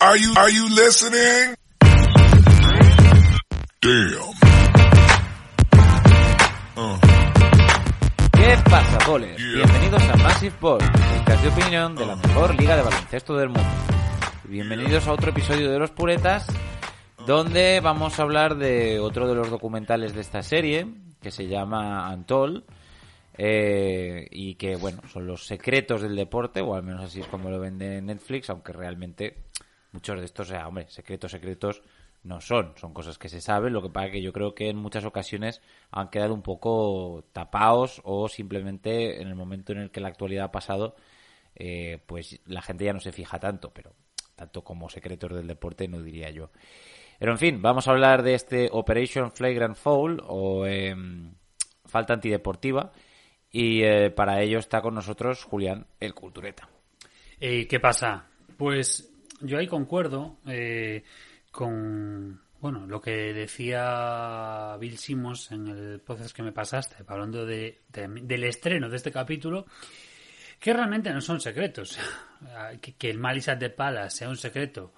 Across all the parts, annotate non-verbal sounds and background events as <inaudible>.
Are you, are you listening? Damn. Uh. ¿Qué pasa? Yeah. Bienvenidos a Massive Ball, podcast de opinión de la mejor liga de baloncesto del mundo. Bienvenidos a otro episodio de Los Puretas, donde vamos a hablar de otro de los documentales de esta serie, que se llama Antol, eh, y que, bueno, son los secretos del deporte, o al menos así es como lo vende Netflix, aunque realmente muchos de estos, o sea, hombre, secretos, secretos no son, son cosas que se saben, lo que pasa que yo creo que en muchas ocasiones han quedado un poco tapados o simplemente en el momento en el que la actualidad ha pasado, eh, pues la gente ya no se fija tanto, pero tanto como secretos del deporte no diría yo. Pero en fin, vamos a hablar de este Operation Flagrant Foul o em, falta antideportiva y eh, para ello está con nosotros Julián, el cultureta. Eh, ¿Qué pasa? Pues yo ahí concuerdo eh, con bueno lo que decía Bill Simmons en el podcast que me pasaste, hablando de, de- del estreno de este capítulo, que realmente no son secretos. <laughs> que, que el Malisat de Pala sea un secreto,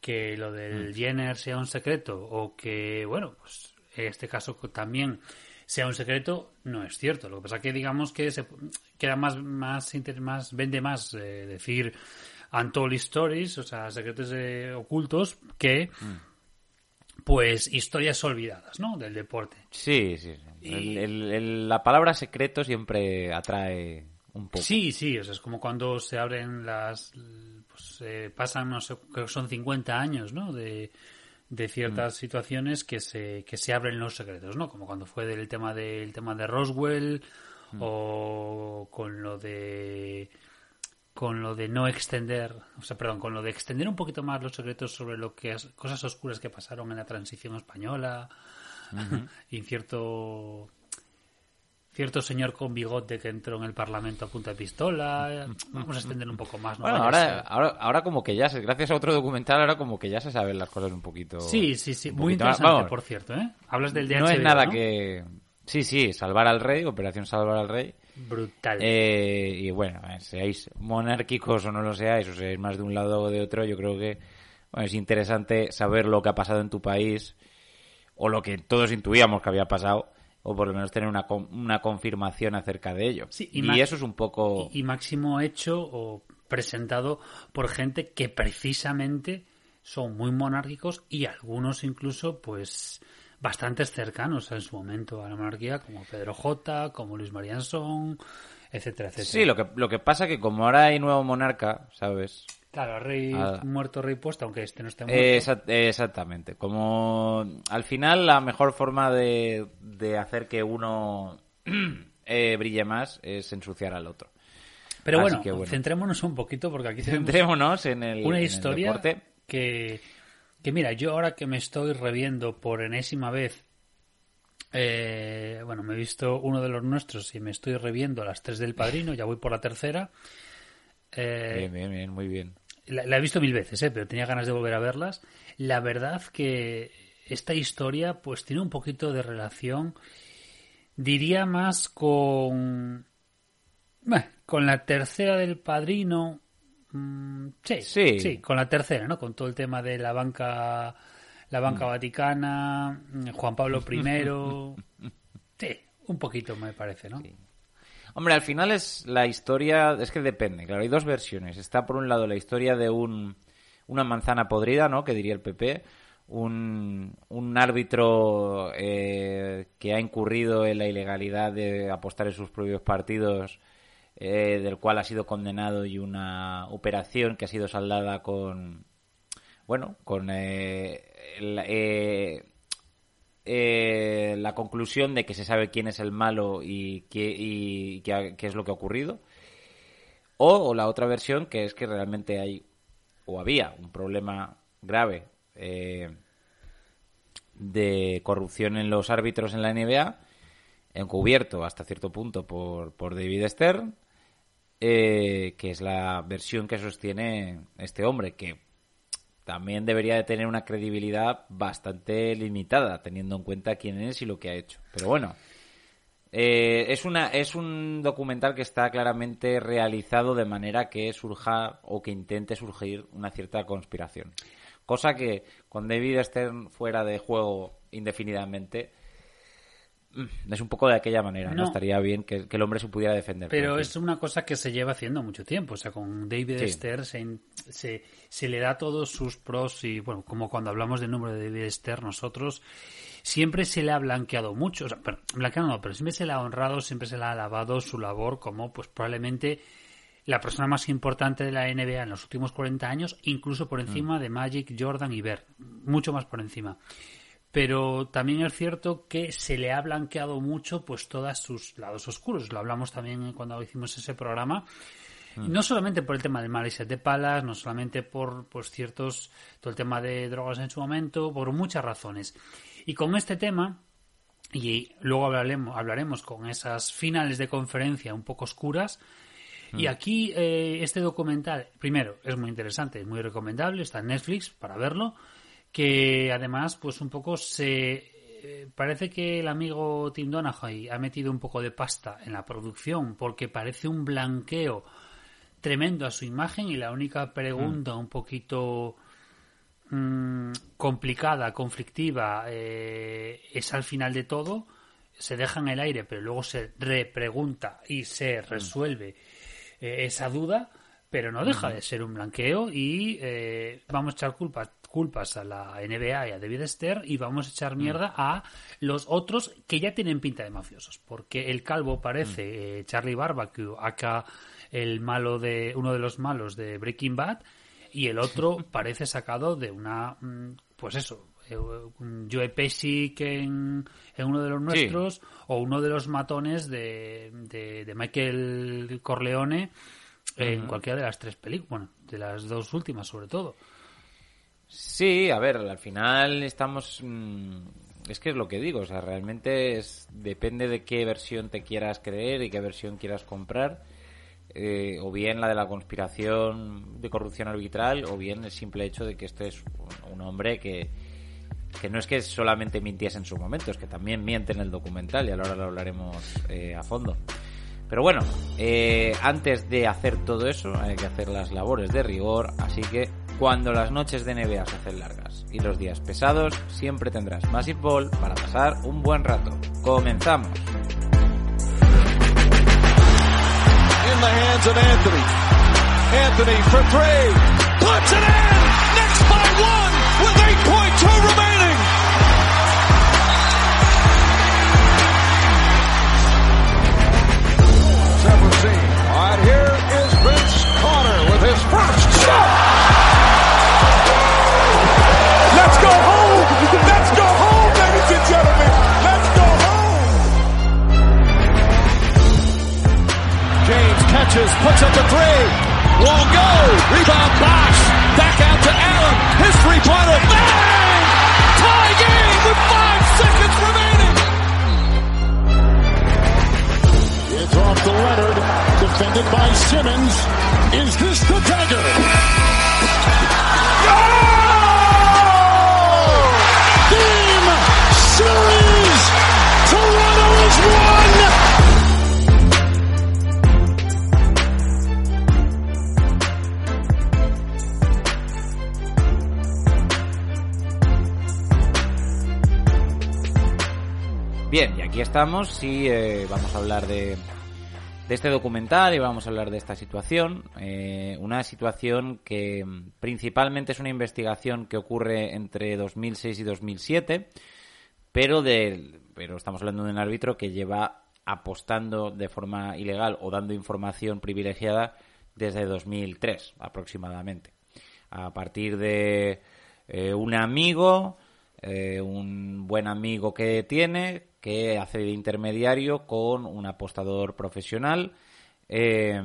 que lo del Jenner sea un secreto, o que, bueno, pues en este caso también sea un secreto, no es cierto. Lo que pasa que digamos que se queda más, más, más vende más eh, decir untold stories, o sea, secretos eh, ocultos, que pues historias olvidadas, ¿no? Del deporte. Sí, sí. sí. Y- El- el- el- la palabra secreto siempre atrae un poco. Sí, sí, o sea, es como cuando se abren las... Pues eh, pasan, no sé, creo que son 50 años, ¿no? De, de ciertas situaciones que se, que se abren los secretos, ¿no? Como cuando fue del tema del tema de Roswell o con lo de con lo de no extender, o sea, perdón, con lo de extender un poquito más los secretos sobre lo que cosas oscuras que pasaron en la transición española <laughs> y cierto cierto señor con bigote que entró en el Parlamento a punta de pistola. Vamos a extender un poco más. ¿no? Bueno, ahora, ahora, ahora como que ya se, gracias a otro documental, ahora como que ya se saben las cosas un poquito. Sí, sí, sí. Muy más. interesante, Vamos, por cierto, ¿eh? Hablas del de No es nada ¿no? que. Sí, sí, salvar al rey, Operación Salvar al Rey. Brutal. Eh, y bueno, eh, seáis monárquicos o no lo seáis, o seáis más de un lado o de otro, yo creo que bueno, es interesante saber lo que ha pasado en tu país, o lo que todos intuíamos que había pasado, o por lo menos tener una, una confirmación acerca de ello. Sí, y eso es un poco... y, y máximo hecho o presentado por gente que precisamente son muy monárquicos y algunos incluso pues bastantes cercanos en su momento a la monarquía como Pedro J, como Luis Marianson, etcétera, etcétera. Sí, lo que, lo que pasa que como ahora hay nuevo monarca, ¿sabes? Claro, rey Ah. muerto, rey puesto, aunque este no esté muerto. Eh, exa- eh, exactamente. Como al final la mejor forma de, de hacer que uno <clears throat> eh, brille más es ensuciar al otro. Pero bueno, bueno. centrémonos un poquito porque aquí tenemos Centrémonos en el, una en el historia deporte. que, que mira, yo ahora que me estoy reviendo por enésima vez, eh, bueno, me he visto uno de los nuestros y me estoy reviendo las tres del padrino, ya voy por la tercera. Eh, Bien, bien, bien, muy bien. la, la he visto mil veces, ¿eh? pero tenía ganas de volver a verlas. La verdad que esta historia pues tiene un poquito de relación, diría más con... Bah, con la tercera del padrino. Mm, sí, Sí. sí, con la tercera, ¿no? Con todo el tema de la banca, la banca vaticana, mm, Juan Pablo I. <laughs> Sí, un poquito me parece, ¿no? Hombre, al final es la historia, es que depende, claro, hay dos versiones. Está por un lado la historia de un, una manzana podrida, ¿no? Que diría el PP, un, un árbitro eh, que ha incurrido en la ilegalidad de apostar en sus propios partidos, eh, del cual ha sido condenado y una operación que ha sido saldada con, bueno, con eh, el- eh, eh, la conclusión de que se sabe quién es el malo y qué, qué es lo que ha ocurrido. O, o la otra versión, que es que realmente hay o había un problema grave eh, de corrupción en los árbitros en la NBA, encubierto hasta cierto punto por, por David Stern, eh, que es la versión que sostiene este hombre, que también debería de tener una credibilidad bastante limitada, teniendo en cuenta quién es y lo que ha hecho. Pero bueno, Eh, es, una, es un documental que está claramente realizado de manera que surja o que intente surgir una cierta conspiración. Cosa que con David Stern fuera de juego indefinidamente es un poco de aquella manera, ¿no? Estaría bien que, el hombre se pudiera defender. Pero es una cosa que se lleva haciendo mucho tiempo. O sea, con David Stern se, se, le da todos sus pros y, bueno, como cuando hablamos del número de David Stern, nosotros siempre se le ha blanqueado mucho, o sea, blanqueado no, pero siempre se le ha honrado, siempre se le ha alabado su labor como pues probablemente la persona más importante de la NBA en los últimos 40 años, incluso por encima mm. de Magic, Jordan y Bird, mucho más por encima. Pero también es cierto que se le ha blanqueado mucho pues todos sus lados oscuros. Lo hablamos también cuando hicimos ese programa. Mm. No solamente por el tema del Malice de Palas, no solamente por pues ciertos, todo el tema de drogas en su momento, por muchas razones. Y con este tema, y luego hablaremos, hablaremos con esas finales de conferencia un poco oscuras, y mm. aquí eh, este documental, primero, es muy interesante, es muy recomendable, está en Netflix para verlo, que además, pues un poco se... Eh, parece que el amigo Tim Donaghy ha metido un poco de pasta en la producción porque parece un blanqueo tremendo a su imagen y la única pregunta mm. un poquito Mm, complicada, conflictiva, eh, es al final de todo, se deja en el aire, pero luego se repregunta y se mm. resuelve eh, esa duda, pero no deja de ser un blanqueo y eh, vamos a echar culpas, culpas a la NBA y a David Esther y vamos a echar mm. mierda a los otros que ya tienen pinta de mafiosos, porque el calvo parece Charlie Barbecue, acá el malo de uno de los malos de Breaking Bad, y el otro <laughs> parece sacado de una, mm, pues eso, eh, Joe Pesci que en, uno de los nuestros o uno de los matones de, de, Michael Corleone en cualquiera de las tres películas, bueno, de las dos últimas sobre todo. Sí, a ver, al final estamos... Mm, es que es lo que digo, o sea, realmente es, depende de qué versión te quieras creer y qué versión quieras comprar eh, o bien la de la conspiración de corrupción arbitral, o bien el simple hecho de que este es un, hombre que, que no es que solamente mintiese en su momento, es que también miente en el documental y ahora lo hablaremos eh, a fondo. Pero bueno, eh, antes de hacer todo eso hay que hacer las labores de rigor, así que cuando las noches de NBA se hacen largas y los días pesados, siempre tendrás Massive Ball para pasar un buen rato. ¡Comenzamos! Anthony. Anthony for three. Puts it in. Next by one with 8.2 remaining. Estamos y eh, vamos a hablar de, de, este documental y vamos a hablar de esta situación. Eh, una situación que mm, principalmente es una investigación que ocurre entre 2006 y 2007, pero, de, pero estamos hablando de un árbitro que lleva apostando de forma ilegal o dando información privilegiada desde 2003 aproximadamente. A partir de eh, un amigo, un buen amigo que tiene, que hace de intermediario con un apostador profesional eh,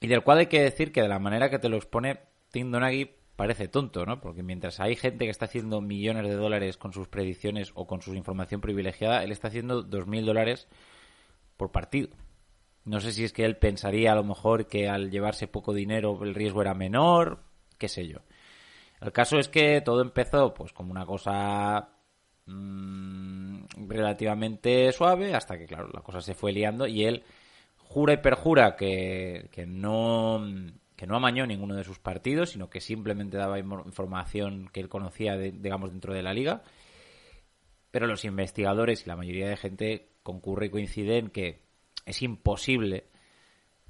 y del cual hay que decir que de la manera que te lo expone Tim Donaghy parece tonto, ¿no? Porque mientras hay gente que está haciendo millones de dólares con sus predicciones o con su información privilegiada, él está haciendo dos mil dólares por partido. No sé si es que él pensaría a lo mejor que al llevarse poco dinero el riesgo era menor, qué sé yo. El caso es que todo empezó pues como una cosa mm, relativamente suave hasta que, claro, la cosa se fue liando y él jura y perjura que, que no que no amañó ninguno de sus partidos, sino que simplemente daba información que él conocía, de- digamos, dentro de la liga. Pero los investigadores y la mayoría de gente concurre y coincide en que es imposible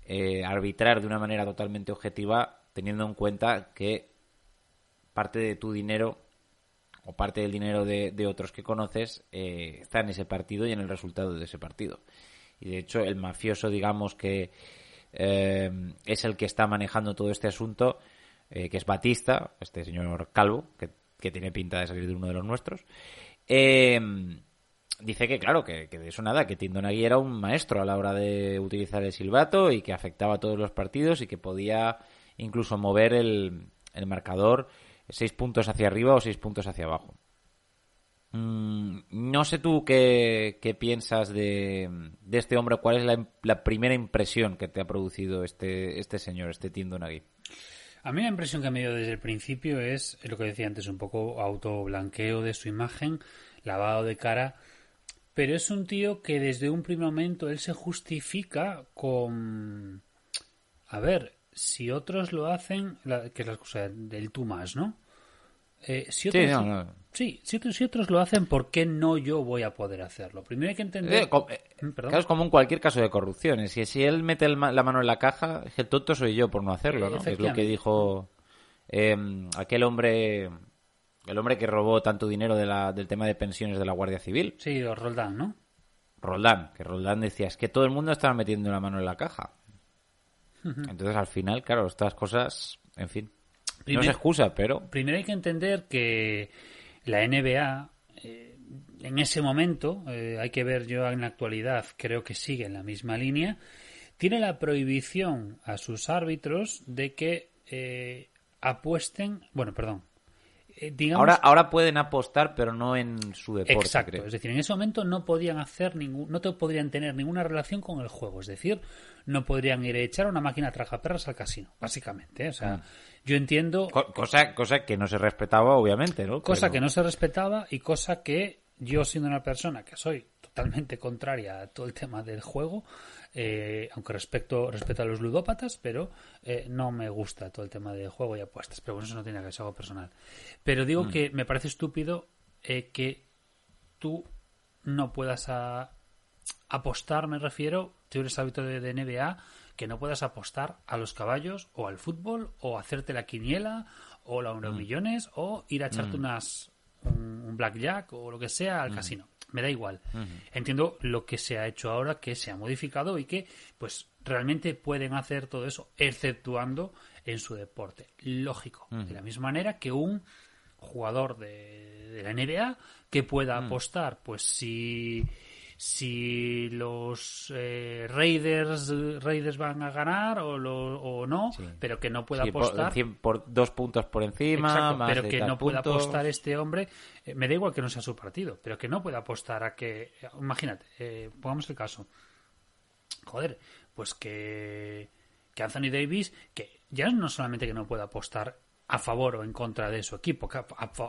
eh, arbitrar de una manera totalmente objetiva teniendo en cuenta que parte de tu dinero o parte del dinero de, de otros que conoces eh, está en ese partido y en el resultado de ese partido. Y de hecho el mafioso, digamos que eh, es el que está manejando todo este asunto, eh, que es Batista, este señor Calvo, que, que tiene pinta de salir de uno de los nuestros. Dice que, claro, que, que de eso nada, que Tindonagui era un maestro a la hora de utilizar el silbato y que afectaba a todos los partidos y que podía incluso mover el, el marcador seis puntos hacia arriba o seis puntos hacia abajo. Mm, no sé tú qué, qué piensas de, de este hombre, cuál es la, la primera impresión que te ha producido este, este señor, este Tindonagui. A mí la impresión que me dio desde el principio es lo que decía antes, un poco autoblanqueo de su imagen, lavado de cara, pero es un tío que desde un primer momento él se justifica con... A ver, si otros lo hacen, la- que es la cosa del tú más, ¿no? Eh, si otros, Sí, no, no. sí, si otros, si otros lo hacen, ¿por qué no yo voy a poder hacerlo? Primero hay que entender... Eh, eh, Mm, claro, es como en cualquier caso de corrupción. Si, si él mete el la mano en la caja, es que el tonto soy yo por no hacerlo, ¿no? Es lo que dijo eh, aquel hombre, el hombre que robó tanto dinero de la- del tema de pensiones de la Guardia Civil, Sí, Roldán, ¿no? Roldán, que Roldán decía, es que todo el mundo estaba metiendo la mano en la caja. <laughs> Entonces, al final, claro, estas cosas, en fin, no se excusa, pero Primero hay que entender que la NBA, eh, en ese momento, eh, hay que ver yo en la actualidad, creo que sigue en la misma línea, tiene la prohibición a sus árbitros de que eh, apuesten, bueno, perdón, eh, digamos, ahora, ahora pueden apostar, pero no en su deporte, Exacto, creo. es decir, en ese momento no podían hacer ningún, no te podrían tener ninguna relación con el juego, es decir, no podrían ir a echar una máquina tragaperras al casino, básicamente, ¿eh? o sea, yo entiendo Co- cosa, cosa que no se respetaba, obviamente, ¿no? cosa Pero- que no se respetaba y cosa que yo siendo una persona que soy totalmente contraria a todo el tema del juego eh, aunque respeto respeto a los ludópatas pero eh, no me gusta todo el tema del juego y apuestas pero bueno eso no tiene que ver es algo personal pero digo Mm. que me parece estúpido eh, que tú no puedas a- apostar me refiero tú eres hábito de, de NBA que no puedas apostar a los caballos o al fútbol o hacerte la quiniela o la euromillones o ir a echarte unas un, un blackjack o lo que sea al casino. Me da igual. Entiendo lo que se ha hecho ahora que se ha modificado y que pues realmente pueden hacer todo eso exceptuando en su deporte. Lógico de la misma manera que un jugador de, de la NBA que pueda apostar pues si si los eh, Raiders Raiders van a ganar o, lo- o no Sí. pero que no pueda Sí, apostar por, dos puntos por encima, Exacto, más pero que no pueda puntos. apostar este hombre, eh, me da igual que no sea su partido, pero que no pueda apostar a que, imagínate, eh, pongamos el caso, joder, pues que, que Anthony Davis, que ya no solamente que no pueda apostar a favor o en contra de su equipo, a-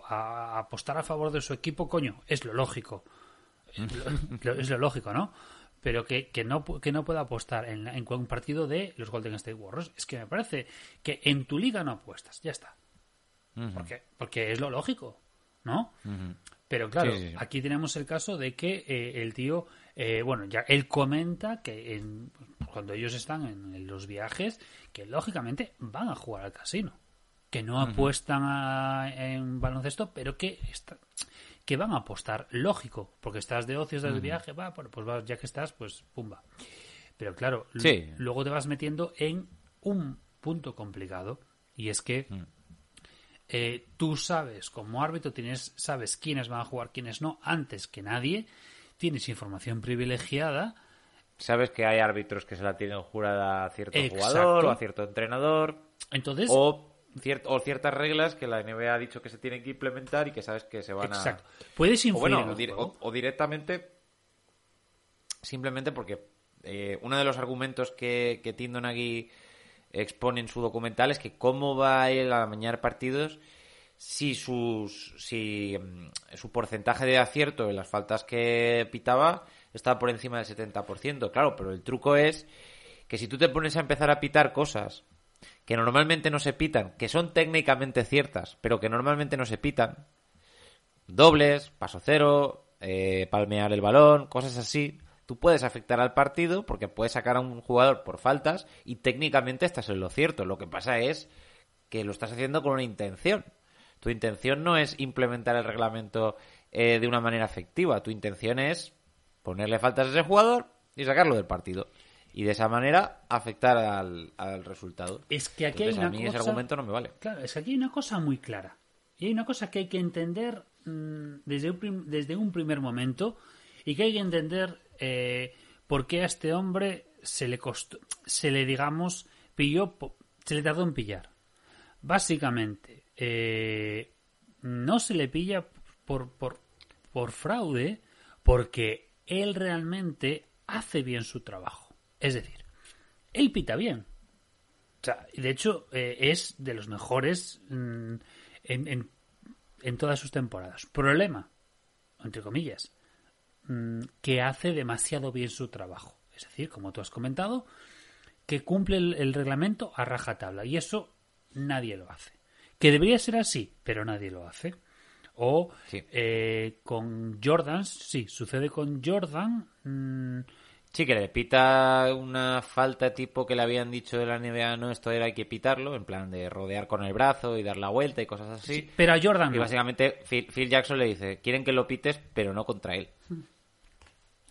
a- apostar a favor de su equipo, coño, es lo lógico, es <laughs> lo, es lo lógico, ¿no? Pero que, que no que no pueda apostar en, en un partido de los Golden State Warriors, es que me parece que en tu liga no apuestas, ya está. porque, porque es lo lógico, ¿no? Pero claro, Sí, sí, sí. aquí tenemos el caso de que eh, el tío, eh, bueno, ya él comenta que en- cuando ellos están en, en los viajes, que lógicamente van a jugar al casino, que no apuestan a- en baloncesto, pero que está- que van a apostar, lógico, porque estás de ocio, estás de viaje, va, bueno, pues vas, ya que estás, pues pumba. Pero claro, Sí. luego te vas metiendo en un punto complicado, y es que eh, tú sabes, como árbitro, tienes, sabes quiénes van a jugar, quiénes no, antes que nadie, tienes información privilegiada, Sabes que hay árbitros que se la tienen jurada a cierto Exacto. jugador o a cierto entrenador entonces... o, cier- o ciertas reglas que la NBA ha dicho que se tienen que implementar y que sabes que se van Exacto. a... Puedes O influir bueno, o, dir- juego. o- o directamente, simplemente porque eh, uno de los argumentos que, que Tim Donaghy expone en su documental es que cómo va él a amañar partidos si sus si mm, su porcentaje de acierto en las faltas que pitaba estaba por encima del 70%. Claro, pero el truco es que si tú te pones a empezar a pitar cosas que normalmente no se pitan, que son técnicamente ciertas, pero que normalmente no se pitan, dobles, paso cero, eh, palmear el balón, cosas así, tú puedes afectar al partido porque puedes sacar a un jugador por faltas y técnicamente estás en lo cierto. Lo que pasa es que lo estás haciendo con una intención. Tu intención no es implementar el reglamento eh, de una manera efectiva. Tu intención es ponerle faltas a ese jugador y sacarlo del partido. Y de esa manera afectar al, al resultado. Es que aquí Entonces, hay a una mí cosa... ese argumento no me vale. Claro, es que aquí hay una cosa muy clara. Y hay una cosa que hay que entender mm, desde, un prim- desde un primer momento y que hay que entender eh, por qué a este hombre se le costó, se le, digamos, pilló, se le tardó en pillar. Básicamente, eh, no se le pilla por, por, por fraude porque él realmente hace bien su trabajo. Es decir, él pita bien. O sea, de hecho, eh, es de los mejores mm, en, en, en todas sus temporadas. Problema, entre comillas, mm, que hace demasiado bien su trabajo. Es decir, como tú has comentado, que cumple el, el reglamento a rajatabla. Y eso nadie lo hace. Que debería ser así, pero nadie lo hace. O Sí. eh, con Jordans, sí, sucede con Jordan. mm, Sí, que le pita una falta tipo que le habían dicho de la NBA, no, esto era hay que pitarlo, en plan de rodear con el brazo y dar la vuelta y cosas así. pero a Jordan Y no. básicamente Phil, Phil Jackson le dice, quieren que lo pites, pero no contra él.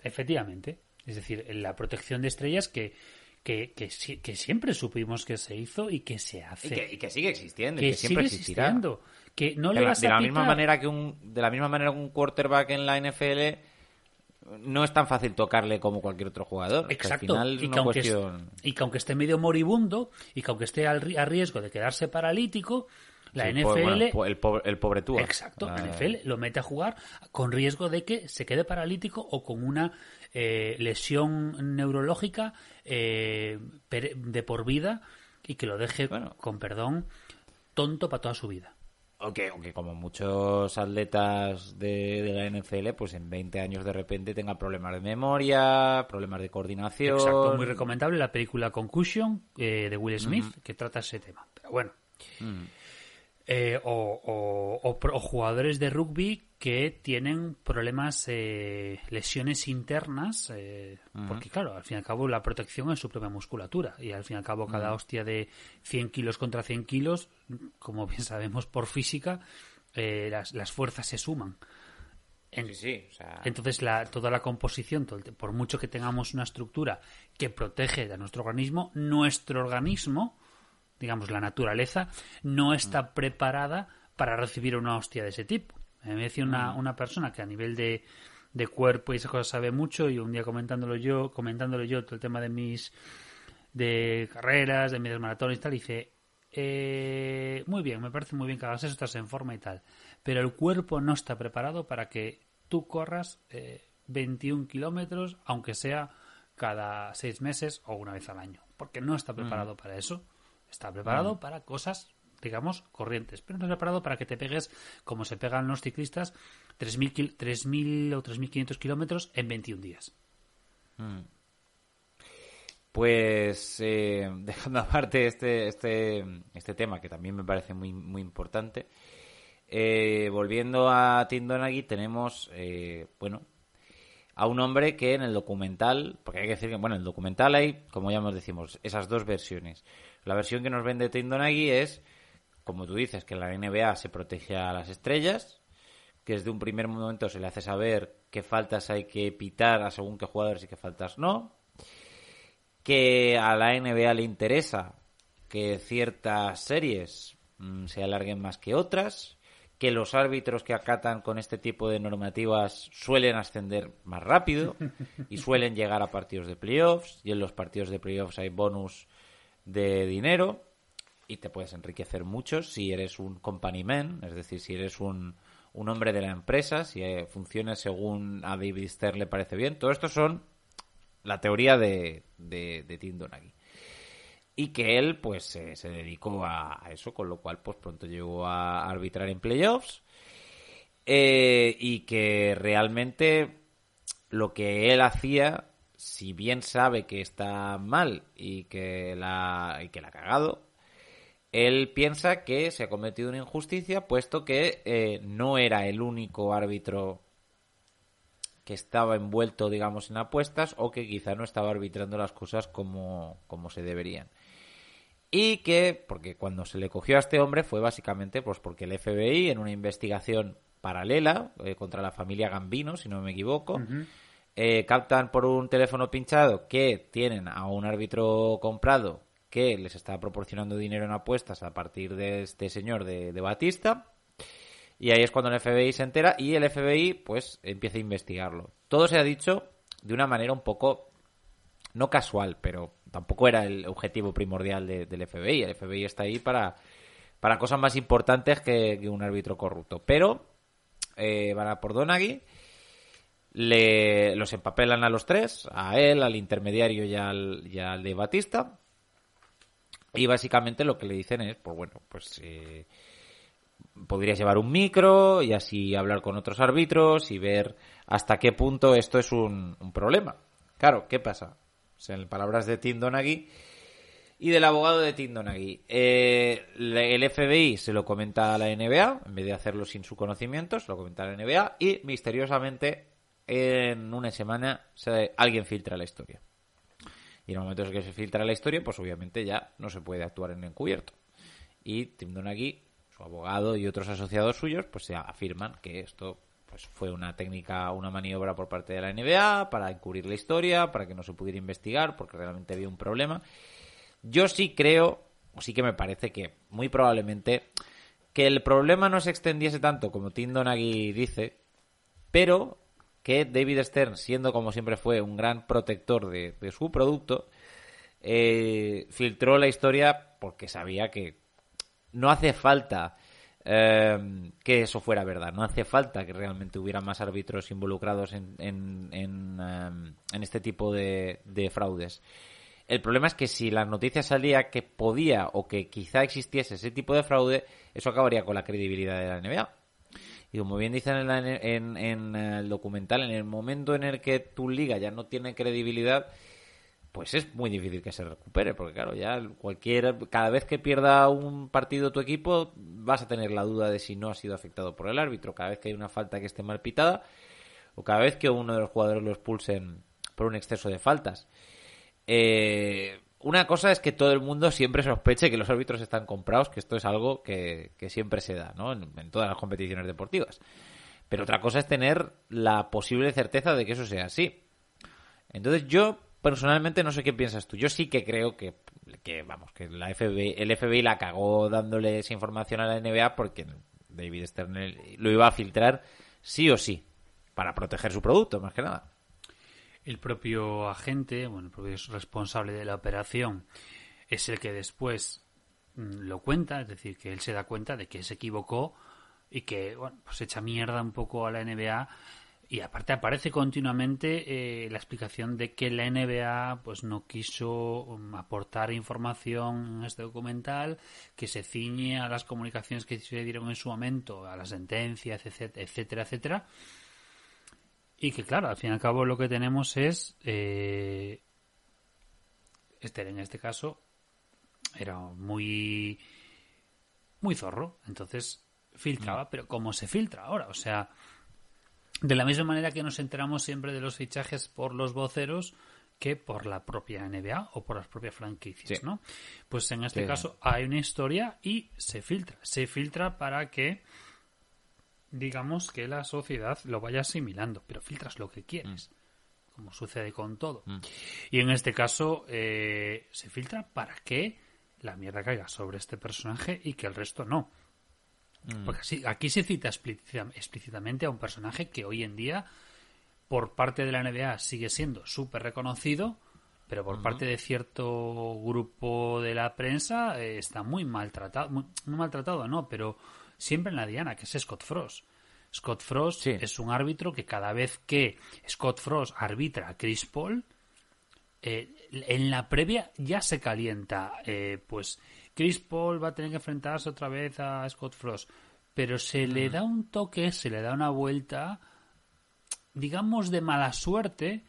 Efectivamente. Es decir, la protección de estrellas que, que, que, que siempre supimos que se hizo y que se hace. Y, que, y que sigue existiendo, y que que siempre sigue existirá. existiendo. Que no de le la, vas de a la misma manera que un de la misma manera que un quarterback en la NFL no es tan fácil tocarle como cualquier otro jugador. Exacto. Al final y, que aunque, es- cuestión... y que aunque esté medio moribundo y que aunque esté al a riesgo de quedarse paralítico, la Sí, NFL. bueno, el, pobre, el pobre Tua. Exacto, la NFL lo mete a jugar con riesgo de que se quede paralítico o con una eh, lesión neurológica eh, de por vida y que lo deje, Bueno. con perdón, tonto para toda su vida. O que, o que como muchos atletas de, de la NFL, pues en 20 años de repente tengan problemas de memoria, problemas de coordinación. Exacto, muy recomendable la película Concussion eh, de Will Smith que trata ese tema. Pero bueno. Eh, o, o- o o jugadores de rugby que tienen problemas, eh, lesiones internas, eh, porque claro, al fin y al cabo la protección es su propia musculatura y al fin y al cabo cada hostia de 100 kilos contra 100 kilos, como bien sabemos por física, eh, las, las fuerzas se suman. En- Sí, sí, o sea, entonces, la, toda la composición, todo el te- por mucho que tengamos una estructura que protege a nuestro organismo, nuestro organismo, digamos la naturaleza, no está preparada para recibir una hostia de ese tipo. Me decía una, una persona que a nivel de, de cuerpo y esas cosas sabe mucho y un día comentándolo yo, comentándolo yo todo el tema de mis de carreras, de medias maratones y tal, dice, eh, muy bien, me parece muy bien que hagas eso, estás en forma y tal, pero el cuerpo no está preparado para que tú corras eh, 21 kilómetros, aunque sea cada seis meses o una vez al año, porque no está preparado para eso, está preparado para cosas, digamos, corrientes, pero no preparado para que te pegues, como se pegan los ciclistas, 3.000 kil- 3.000 o 3.500 kilómetros en 21 días. Pues eh, <laughs> dejando aparte este, este, este tema que también me parece muy, muy importante, eh, volviendo a Tim Donaghy tenemos, eh, bueno, a un hombre que en el documental, porque hay que decir que, bueno, en el documental hay, como ya nos decimos, esas dos versiones. La versión que nos vende Tim Donaghy es, como tú dices, que en la NBA se protege a las estrellas, que desde un primer momento se le hace saber qué faltas hay que pitar a según qué jugadores y qué faltas no, que a la NBA le interesa que ciertas series mm, se alarguen más que otras, que los árbitros que acatan con este tipo de normativas suelen ascender más rápido y <laughs> suelen llegar a partidos de playoffs y en los partidos de playoffs hay bonus de dinero y te puedes enriquecer mucho si eres un company man, es decir, si eres un, un hombre de la empresa, si eh, según a David Stern le parece bien. Todo esto son la teoría de, de, de Tim Donaghy. y que él pues se, dedicó a, a eso, con lo cual pues pronto llegó a arbitrar en playoffs eh, y que realmente lo que él hacía, si bien sabe que está mal y que la, y que la ha cagado, él piensa que se ha cometido una injusticia, puesto que eh, no era el único árbitro que estaba envuelto, digamos, en apuestas o que quizá no estaba arbitrando las cosas como, como se deberían. Y que, porque cuando se le cogió a este hombre fue básicamente pues porque el FBI en una investigación paralela eh, contra la familia Gambino, si no me equivoco, eh, captan por un teléfono pinchado que tienen a un árbitro comprado que les está proporcionando dinero en apuestas a partir de este señor de, de Batista. Y ahí es cuando el FBI se entera y el FBI pues empieza a investigarlo. Todo se ha dicho de una manera un poco no casual, pero tampoco era el objetivo primordial de- del FBI. El FBI está ahí para, para cosas más importantes que, un árbitro corrupto. Pero eh, van a por Donaghy, le, los empapelan a los tres, a él, al intermediario y al, y al de Batista. Y básicamente lo que le dicen es, pues bueno, pues eh, podrías llevar un micro y así hablar con otros árbitros y ver hasta qué punto esto es un, un problema. Claro, ¿qué pasa? En palabras de Tim Donaghy y del abogado de Tim Donaghy, eh, el FBI se lo comenta a la NBA, en vez de hacerlo sin su conocimiento, se lo comenta a la NBA y misteriosamente en una semana se- alguien filtra la historia. Y en el momento en que se filtra la historia, pues obviamente ya no se puede actuar en encubierto. Y Tim Donaghy, su abogado y otros asociados suyos, pues se afirman que esto pues fue una técnica, una maniobra por parte de la NBA para encubrir la historia, para que no se pudiera investigar, porque realmente había un problema. Yo sí creo, o sí que me parece que muy probablemente que el problema no se extendiese tanto como Tim Donaghy dice, pero que David Stern, siendo como siempre fue un gran protector de, su producto, eh, filtró la historia porque sabía que no hace falta eh, que eso fuera verdad, no hace falta que realmente hubiera más árbitros involucrados en, en, en, eh, en este tipo de, de fraudes. El problema es que si la noticia salía que podía o que quizá existiese ese tipo de fraude, eso acabaría con la credibilidad de la NBA. Y como bien dicen en, la- en- en el documental, en el momento en el que tu liga ya no tiene credibilidad, pues es muy difícil que se recupere, porque claro, ya cualquier, cada vez que pierda un partido tu equipo, vas a tener la duda de si no ha sido afectado por el árbitro, cada vez que hay una falta que esté mal pitada, o cada vez que uno de los jugadores lo expulsen por un exceso de faltas. Eh, una cosa es que todo el mundo siempre sospeche que los árbitros están comprados, que esto es algo que, siempre se da, ¿no? En, en todas las competiciones deportivas. Pero otra cosa es tener la posible certeza de que eso sea así. Entonces yo personalmente no sé qué piensas tú. Yo sí que creo que, que vamos, que la FBI, el FBI la cagó dándole esa información a la NBA porque David Stern lo iba a filtrar sí o sí para proteger su producto, más que nada. El propio agente, bueno, el propio responsable de la operación, es el que después mm, lo cuenta, es decir, que él se da cuenta de que se equivocó y que, bueno, pues echa mierda un poco a la NBA y aparte aparece continuamente eh, la explicación de que la NBA pues no quiso um, aportar información en este documental que se ciñe a las comunicaciones que se dieron en su momento, a las sentencias, etcétera, etcétera, etcétera. Y que claro, al fin y al cabo lo que tenemos es eh, Esther en este caso era muy muy zorro, entonces filtraba, pero ¿cómo se filtra ahora? O sea, de la misma manera que nos enteramos siempre de los fichajes por los voceros que por la propia NBA o por las propias franquicias, Sí. ¿no? Pues en este Sí. caso hay una historia y se filtra. Se filtra para que digamos que la sociedad lo vaya asimilando, pero filtras lo que quieres, como sucede con todo. Y en este caso eh, se filtra para que la mierda caiga sobre este personaje y que el resto no. Porque sí, aquí se cita explícita- explícitamente a un personaje que hoy en día, por parte de la NBA, sigue siendo súper reconocido, pero por parte de cierto grupo de la prensa eh, está muy maltratado. Muy, muy maltratado, no, pero siempre en la diana, que es Scott Frost. Scott Frost Sí. es un árbitro que cada vez que Scott Frost arbitra a Chris Paul, eh, en la previa ya se calienta. eh, pues Chris Paul va a tener que enfrentarse otra vez a Scott Frost. Pero se le da un toque, se le da una vuelta, digamos, de mala suerte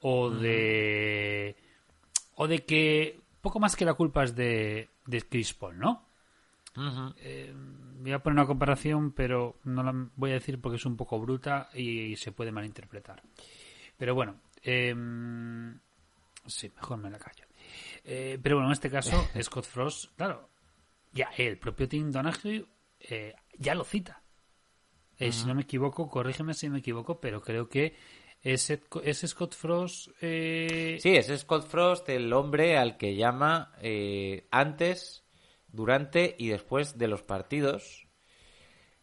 o de. o de que poco más que la culpa es de, de Chris Paul, ¿no? Eh, voy a poner una comparación, pero no la voy a decir porque es un poco bruta y, se puede malinterpretar. Pero bueno, em, sí, mejor me la callo. Eh, pero bueno, en este caso, <laughs> Scott Frost, claro, ya el propio Tim Donahue eh, ya lo cita. Eh, Si no me equivoco, corrígeme si me equivoco, pero creo que es, es Scott Frost. eh, Sí, es Scott Frost el hombre al que llama eh, antes, durante y después de los partidos,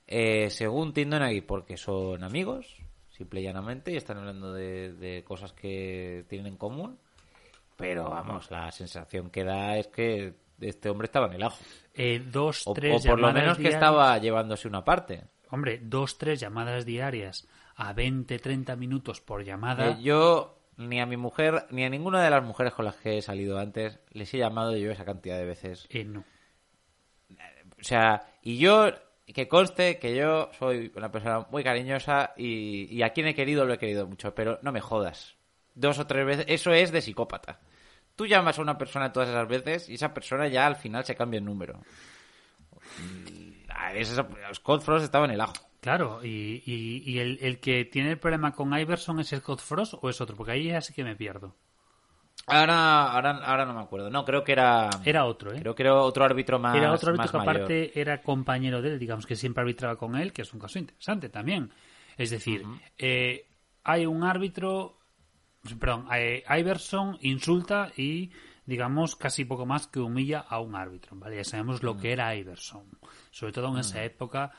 eh, según Tim Donaghy, porque son amigos, simple y llanamente, y están hablando de, de cosas que tienen en común. Pero vamos, la sensación que da es que este hombre estaba en el ajo. eh, dos, O, tres o por lo menos que estaba llevándose una parte. Hombre, dos, tres llamadas diarias a 20, 30 minutos por llamada. Eh, yo ni a mi mujer ni a ninguna de las mujeres con las que he salido antes les he llamado yo esa cantidad de veces. eh, no. O sea, y yo, que conste que yo soy una persona muy cariñosa y, a quien he querido lo he querido mucho, pero no me jodas. Dos o tres veces, eso es de psicópata. Tú llamas a una persona todas esas veces y esa persona ya al final se cambia el número. Y, a Scott Frost estaba en el ajo. Claro, y, y, y el, el que tiene el problema con Iverson es Scott Frost o es otro, porque ahí ya sí que me pierdo. Ahora, ahora, ahora no me acuerdo. No, creo que era. Era otro, ¿eh? Creo que era otro árbitro más. era otro árbitro que mayor. aparte era compañero de él, digamos que siempre arbitraba con él, que es un caso interesante también. Es decir, eh, hay un árbitro, perdón, eh, Iverson insulta y digamos casi poco más que humilla a un árbitro, ¿vale? Ya sabemos lo que era Iverson, sobre todo en esa época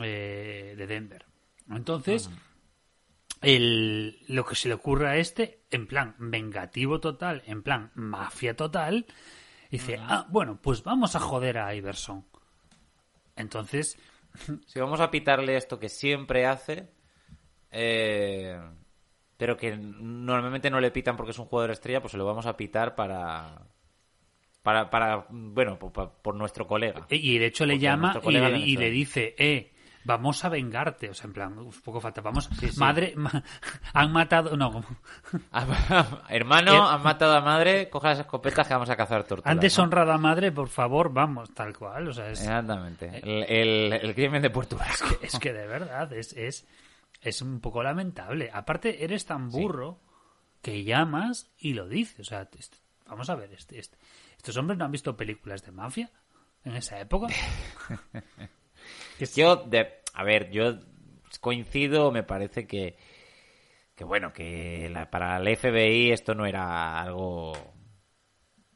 eh, de Denver. Entonces, el, lo que se le ocurre a este, en plan vengativo total, en plan mafia total, dice, ah, bueno, pues vamos a joder a Iverson. Entonces, <laughs> Si vamos a pitarle esto que siempre hace, eh, pero que normalmente no le pitan porque es un jugador estrella, pues se lo vamos a pitar para. Para, para bueno, por, nuestro colega. y de hecho le Porque llama y le, y le dice, eh, vamos a vengarte. O sea, en plan, un poco falta, vamos, Sí, sí. madre, ma- han matado, no, <laughs> Hermano, Eh, han matado a madre, coja las escopetas que vamos a cazar tortugas. han ¿no? deshonrado a madre, por favor, vamos, tal cual. O sea, es, Exactamente. El, el- el crimen de Puerto Vasco. es que de verdad es, es, es un poco lamentable. Aparte, eres tan burro que llamas y lo dices. O sea, vamos a ver, este, este- estos hombres no han visto películas de mafia en esa época. <laughs> Yo, de, a ver, yo coincido, me parece que, que bueno, que la- para el FBI esto no era algo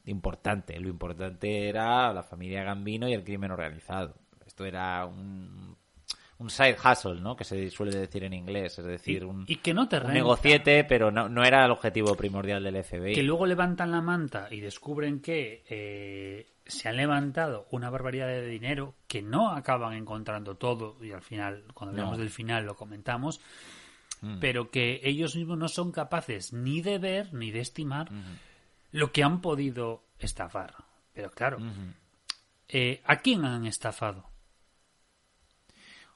importante. Lo importante era la familia Gambino y el crimen organizado. Esto era un, un side hustle, ¿no? Que se suele decir en inglés, es decir, un, y que no te un negociete, pero no, no era el objetivo primordial del FBI. que luego levantan la manta y descubren que eh, se han levantado una barbaridad de dinero que no acaban encontrando todo y al final cuando hablamos No. del final lo comentamos Mm. pero que ellos mismos no son capaces ni de ver ni de estimar lo que han podido estafar pero claro eh, ¿a quién han estafado?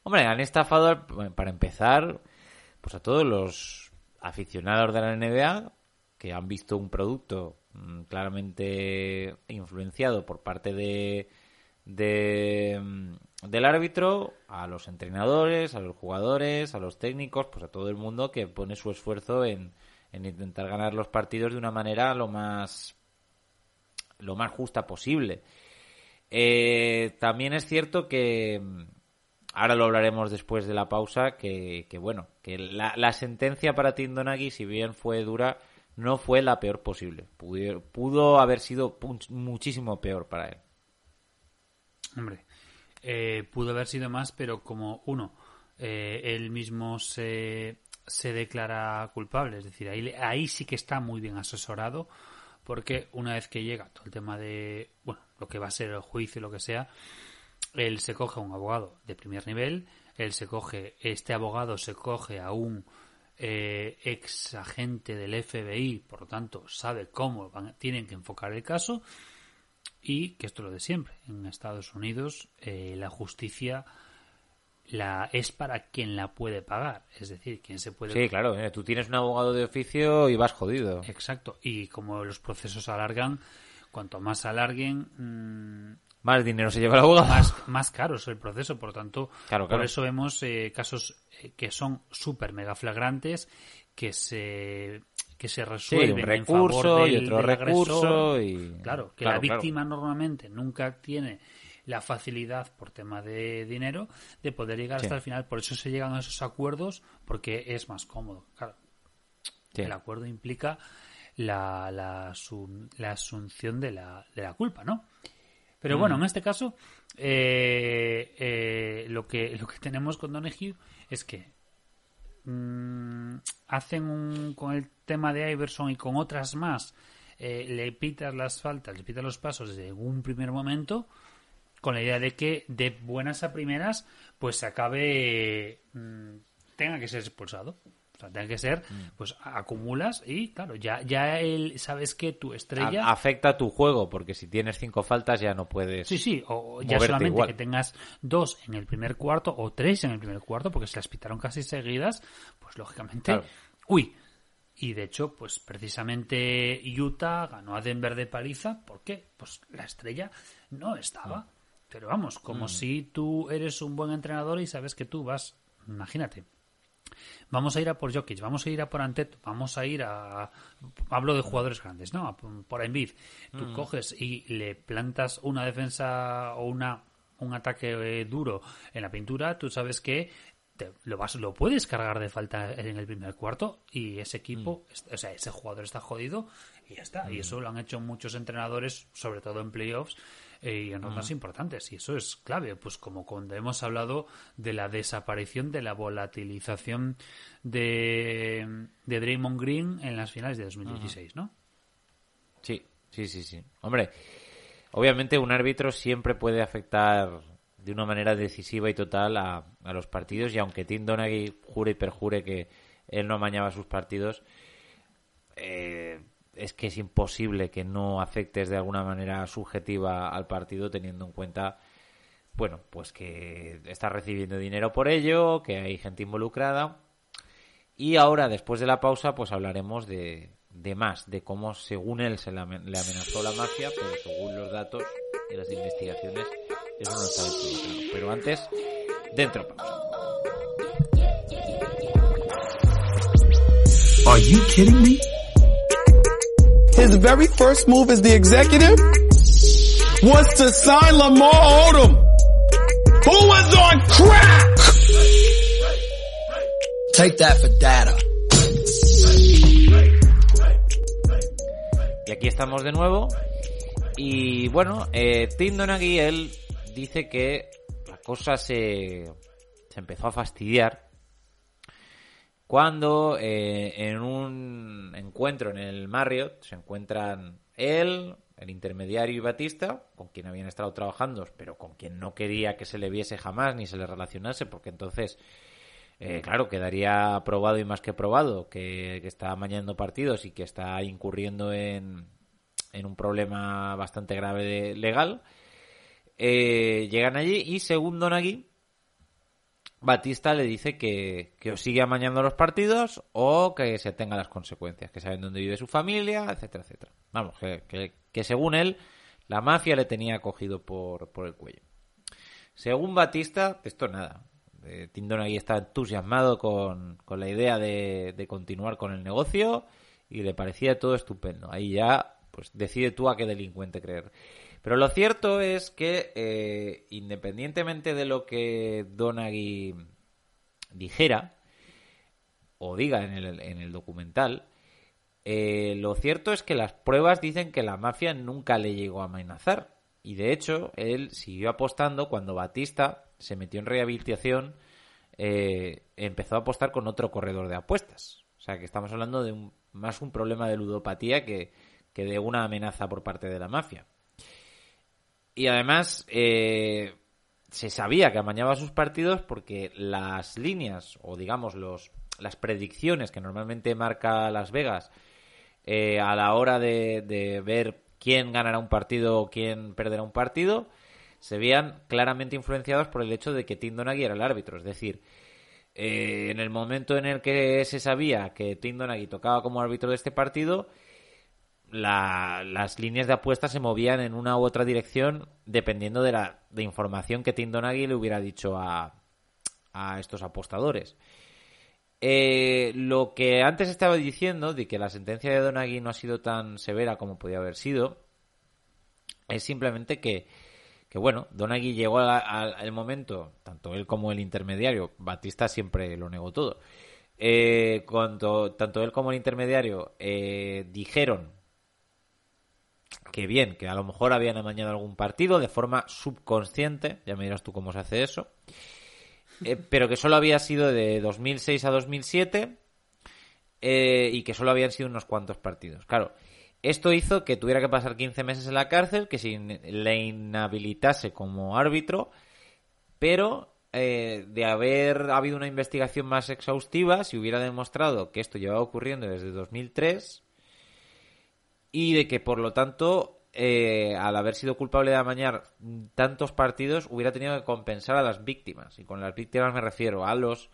Hombre, han estafado, para empezar, pues a todos los aficionados de la NBA que han visto un producto claramente influenciado por parte de, de, mm, del árbitro, a los entrenadores, a los jugadores, a los técnicos, pues a todo el mundo que pone su esfuerzo en, en intentar ganar los partidos de una manera lo más lo más justa posible. Eh, también es cierto que mm, ahora lo hablaremos después de la pausa que, bueno que la, la sentencia para Tim Donaghy si bien fue dura no fue la peor posible. Pudo, pudo haber sido muchísimo peor para él. Hombre, eh, pudo haber sido más, pero como uno, eh, él mismo se, se declara culpable, es decir, ahí, ahí sí que está muy bien asesorado, porque una vez que llega todo el tema de, bueno, lo que va a ser el juicio, lo que sea, él se coge a un abogado de primer nivel, él se coge, este abogado se coge a un eh, ex agente del FBI, por lo tanto sabe cómo van- tienen que enfocar el caso y que esto es lo de siempre. En Estados Unidos eh, la justicia la es para quien la puede pagar, es decir, quien se puede Sí, claro, eh, tú tienes un abogado de oficio y vas jodido. Exacto. Y como los procesos alargan, cuanto más alarguen, mm, Más dinero se lleva el abogado. más, más caro es el proceso. Por tanto, Claro, claro. por eso vemos eh, casos eh, que son súper mega flagrantes, que se que se Sí, resuelven un en favor recurso y del- otro del recurso y... Claro, que Claro, la víctima normalmente nunca tiene la facilidad por tema de dinero de poder llegar Sí. hasta el final. Por eso se llegan a esos acuerdos porque es más cómodo. Claro, Sí. el acuerdo implica la, la, la asunción de la, de la culpa, ¿no? Pero Mm. bueno, en este caso, eh, eh, lo, que, lo que tenemos con Donahue es que mm, hacen un, con el tema de Iverson y con otras más, eh, le pitas las faltas, le pitas los pasos desde un primer momento, con la idea de que de buenas a primeras, pues se acabe, mm, tenga que ser expulsado. O sea, tenga que ser, Mm. pues acumulas y claro, ya, ya él, sabes que tu estrella... A- afecta tu juego, porque si tienes cinco faltas ya no puedes... Sí, sí, o ya solamente igual. que tengas dos en el primer cuarto o tres en el primer cuarto, porque se las pitaron casi seguidas, pues lógicamente, Claro. uy. Y de hecho, pues precisamente Utah ganó a Denver de paliza, ¿por qué? Pues la estrella no estaba. Pero vamos, como si tú eres un buen entrenador y sabes que tú vas, imagínate, Vamos a ir a por Jokic, vamos a ir a por Anteto, vamos a ir a... Hablo de jugadores grandes, ¿no? A por Embiid. Tú coges y le plantas una defensa o una un ataque eh, duro en la pintura, tú sabes que te- lo vas lo puedes cargar de falta en el primer cuarto y ese equipo, es- o sea, ese jugador está jodido y ya está. Y eso lo han hecho muchos entrenadores, sobre todo en playoffs eh, y en rondas importantes. Y eso es clave, pues como cuando hemos hablado de la desaparición, de la volatilización de, de Draymond Green en las finales de 2016, ¿no? Sí, sí, sí, sí. Hombre, obviamente un árbitro siempre puede afectar de una manera decisiva y total a, a los partidos y aunque Tim Donaghy jure y perjure que él no amañaba sus partidos, eh, es que es imposible que no afectes de alguna manera subjetiva al partido teniendo en cuenta bueno, pues que está recibiendo dinero por ello, que hay gente involucrada. Y ahora, después de la pausa, pues hablaremos de, más, de cómo según él se le amen- le amenazó la mafia, pero según los datos y las investigaciones, eso no está claro. Pero antes, dentro pausa. Are you kidding me? His very first move as the executive was to sign Lamar Odom, who was on crack. Take that for data. Y aquí estamos de nuevo. Y bueno, eh, Tim Donaghy, él dice que la cosa se, se empezó a fastidiar cuando eh, en un encuentro en el Marriott se encuentran él, el intermediario y Batista, con quien habían estado trabajando, pero con quien no quería que se le viese jamás ni se le relacionase, porque entonces, eh, claro, quedaría probado y más que probado que, está amañando partidos y que está incurriendo en, en un problema bastante grave de- legal. Eh, llegan allí y según Donaghy, Batista le dice que, que o sigue amañando los partidos o que se tenga las consecuencias, que saben dónde vive su familia, etcétera, etcétera. Vamos, que, que- que según él, la mafia le tenía cogido por, por el cuello. Según Batista, esto nada. Eh, Tim Donaghy está entusiasmado con, con la idea de, de continuar con el negocio y le parecía todo estupendo. Ahí ya, pues decide tú a qué delincuente creer. Pero lo cierto es que, eh, independientemente de lo que Donaghy dijera o diga en el, en el documental, eh, lo cierto es que las pruebas dicen que la mafia nunca le llegó a amenazar. Y de hecho, él siguió apostando cuando Batista se metió en rehabilitación, eh, empezó a apostar con otro corredor de apuestas. O sea que estamos hablando de un- más un problema de ludopatía que, que de una amenaza por parte de la mafia. Y además, eh, se sabía que amañaba sus partidos porque las líneas, o digamos los, las predicciones que normalmente marca Las Vegas eh, a la hora de, de ver quién ganará un partido o quién perderá un partido, se veían claramente influenciados por el hecho de que Tim Donaghy era el árbitro. Es decir, eh, en el momento en el que se sabía que Tim Donaghy tocaba como árbitro de este partido, la- las líneas de apuesta se movían en una u otra dirección dependiendo de la de información que Tim Donaghy le hubiera dicho a, a estos apostadores. Eh, lo que antes estaba diciendo de que la sentencia de Donaghy no ha sido tan severa como podía haber sido es simplemente que, que bueno, Donaghy llegó al momento, tanto él como el intermediario, Batista siempre lo negó todo, eh, cuando tanto él como el intermediario eh, dijeron que bien, que a lo mejor habían amañado algún partido de forma subconsciente, ya me dirás tú cómo se hace eso, eh, <laughs> pero que solo había sido de 2006 a 2007 eh, y que solo habían sido unos cuantos partidos. Claro, esto hizo que tuviera que pasar 15 meses en la cárcel, que se in- le inhabilitase como árbitro, pero eh, de haber habido una investigación más exhaustiva, si hubiera demostrado que esto llevaba ocurriendo desde 2003 y de que por lo tanto eh, al haber sido culpable de amañar tantos partidos hubiera tenido que compensar a las víctimas y con las víctimas me refiero a los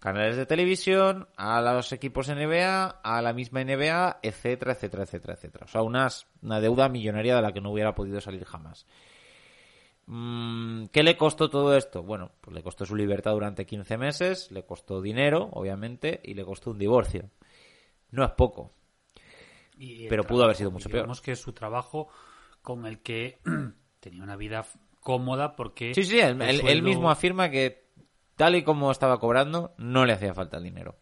canales de televisión a los equipos NBA a la misma NBA etcétera etcétera etcétera etcétera o sea unas, una deuda millonaria de la que no hubiera podido salir jamás Mm, ¿Qué le costó todo esto? Bueno, pues le costó su libertad durante 15 meses, le costó dinero, obviamente, y le costó un divorcio. No es poco. Y Pero pudo haber sido mucho digamos que su trabajo con el que <clears throat> tenía una vida cómoda porque... Sí, sí, él, mismo afirma que tal y como estaba cobrando, no le hacía falta el dinero.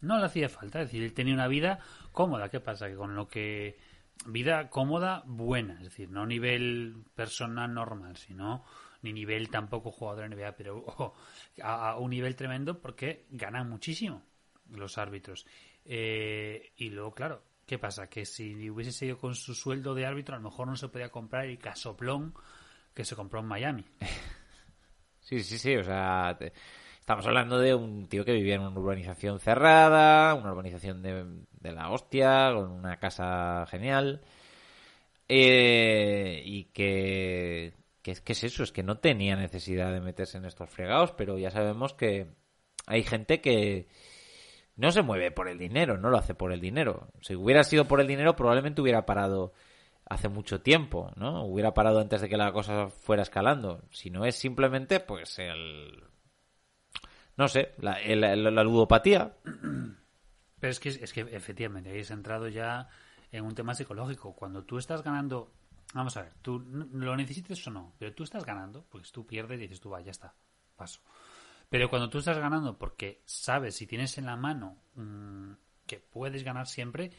No le hacía falta, es decir, él tenía una vida cómoda. ¿Qué pasa? Que con lo que... Vida cómoda, buena, es decir, no nivel persona normal, sino ni nivel tampoco jugador NBA, pero ojo, a, a un nivel tremendo porque ganan muchísimo los árbitros. Eh, y luego, claro, ¿qué pasa? Que si hubiese seguido con su sueldo de árbitro, a lo mejor no se podía comprar el casoplón que se compró en Miami. <laughs> Sí, sí, sí, o sea, estamos hablando de un tío que vivía en una urbanización cerrada, una urbanización de, la hostia, con una casa genial, eh, y que, que, que es eso, es que no tenía necesidad de meterse en estos fregados, pero ya sabemos que hay gente que no se mueve por el dinero, no lo hace por el dinero. Si hubiera sido por el dinero, probablemente hubiera parado hace mucho tiempo, ¿no? Hubiera parado antes de que la cosa fuera escalando. Si no es simplemente, pues, el... No sé, la, el- la- ludopatía. <clears throat> Pero es que, es que efectivamente, has entrado ya en un tema psicológico. Cuando tú estás ganando, vamos a ver, tú lo necesites o no, pero tú estás ganando, pues tú pierdes y dices tú, va, ya está, paso. Pero cuando tú estás ganando porque sabes, si tienes en la mano mm, que puedes ganar siempre,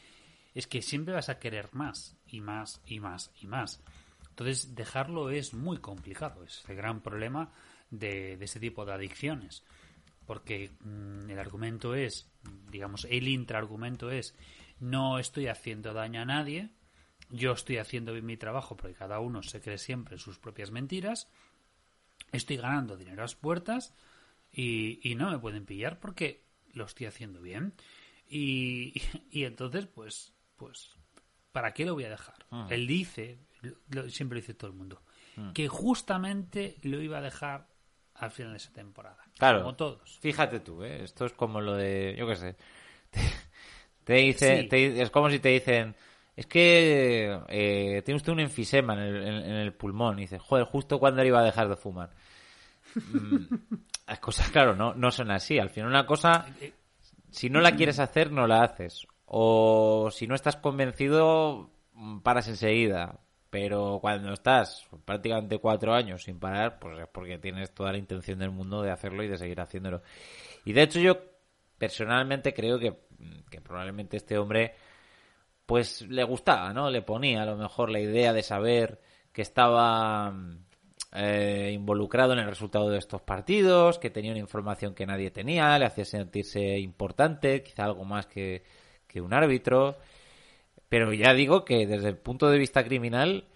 es que siempre vas a querer más y más y más y más. Entonces, dejarlo es muy complicado. Es el gran problema de, de este tipo de adicciones. Porque mm, el argumento es, digamos, el intraargumento es, no estoy haciendo daño a nadie, yo estoy haciendo bien mi trabajo porque cada uno se cree siempre sus propias mentiras, estoy ganando dinero a las puertas y, y no me pueden pillar porque lo estoy haciendo bien. Y, <laughs> y entonces, pues, pues, ¿para qué lo voy a dejar? Él dice, lo- siempre lo dice todo el mundo, que justamente lo iba a dejar al final de esa temporada. Claro. Como todos. Fíjate tú, ¿eh? Esto es como lo de... Yo qué sé. <laughs> Te, te dice... Sí. te- es como si te dicen... Es que eh, tiene usted un enfisema en el, en- en el pulmón. Y dices, joder, justo cuando él iba a dejar de fumar. Mm, las cosas, claro, no, no son así. Al final una cosa, si no la quieres hacer, no la haces. O si no estás convencido, paras enseguida. Pero cuando estás prácticamente cuatro años sin parar, pues es porque tienes toda la intención del mundo de hacerlo y de seguir haciéndolo. Y de hecho yo personalmente creo que, que probablemente este hombre pues le gustaba, ¿no? Le ponía a lo mejor la idea de saber que estaba eh, involucrado en el resultado de estos partidos, que tenía una información que nadie tenía, le hacía sentirse importante, quizá algo más que, un árbitro. Pero ya digo que desde el punto de vista criminal,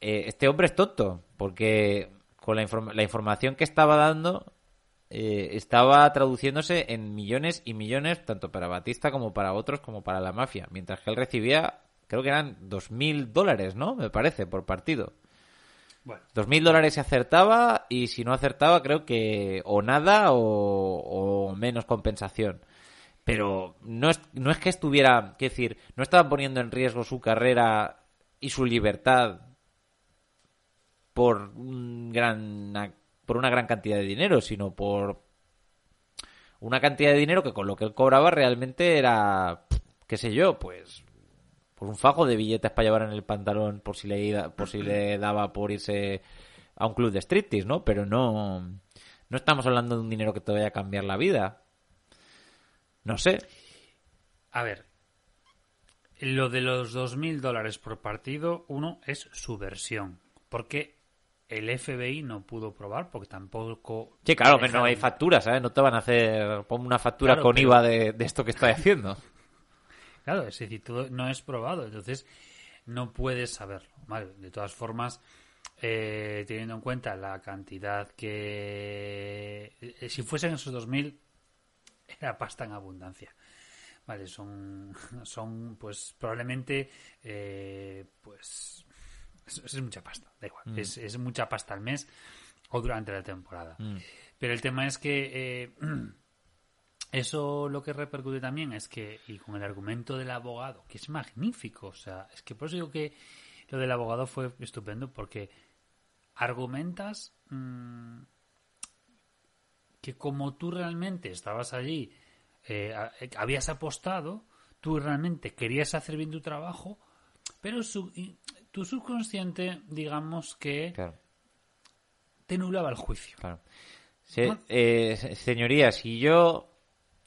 eh, este hombre es tonto, porque con la, la información que estaba dando eh, estaba traduciéndose en millones y millones, tanto para Batista como para otros, como para la mafia. Mientras que él recibía, creo que eran dos mil dólares, ¿no? Me parece, por partido. Dos mil dólares si acertaba y si no acertaba creo que o nada o, o menos compensación. Pero no es, no es que estuviera, quiero decir, no estaba poniendo en riesgo su carrera y su libertad por un gran por una gran cantidad de dinero, sino por una cantidad de dinero que con lo que él cobraba realmente era, qué sé yo, pues por un fajo de billetes para llevar en el pantalón por si le por si le daba por irse a un club de striptease, ¿no? Pero no no estamos hablando de un dinero que te vaya a cambiar la vida. No sé. a ver. Lo de los 2.000 dólares por partido, uno, es su versión. Porque el FBI no pudo probar, porque tampoco... Sí, claro, pero no hay facturas, ¿sabes? No te van a hacer pon una factura Claro, con pero- IVA de, de esto que estoy haciendo. Claro, es decir, todo no es probado, entonces no puedes saberlo. Vale, de todas formas, eh, teniendo en cuenta la cantidad que. eh, si fuesen esos 2.000, era pasta en abundancia. Vale, son, <laughs> son pues probablemente, eh, pues, es, es mucha pasta, da igual, es, es mucha pasta al mes o durante la temporada. Pero el tema es que eh, <clears throat> eso lo que repercute también es que, y con el argumento del abogado, que es magnífico, o sea, es que por eso digo que lo del abogado fue estupendo, porque argumentas mm, que como tú realmente estabas allí, eh, eh, habías apostado, tú realmente querías hacer bien tu trabajo, pero su- tu subconsciente, digamos que Claro, te nublaba el juicio. claro. Se- eh, señoría, si yo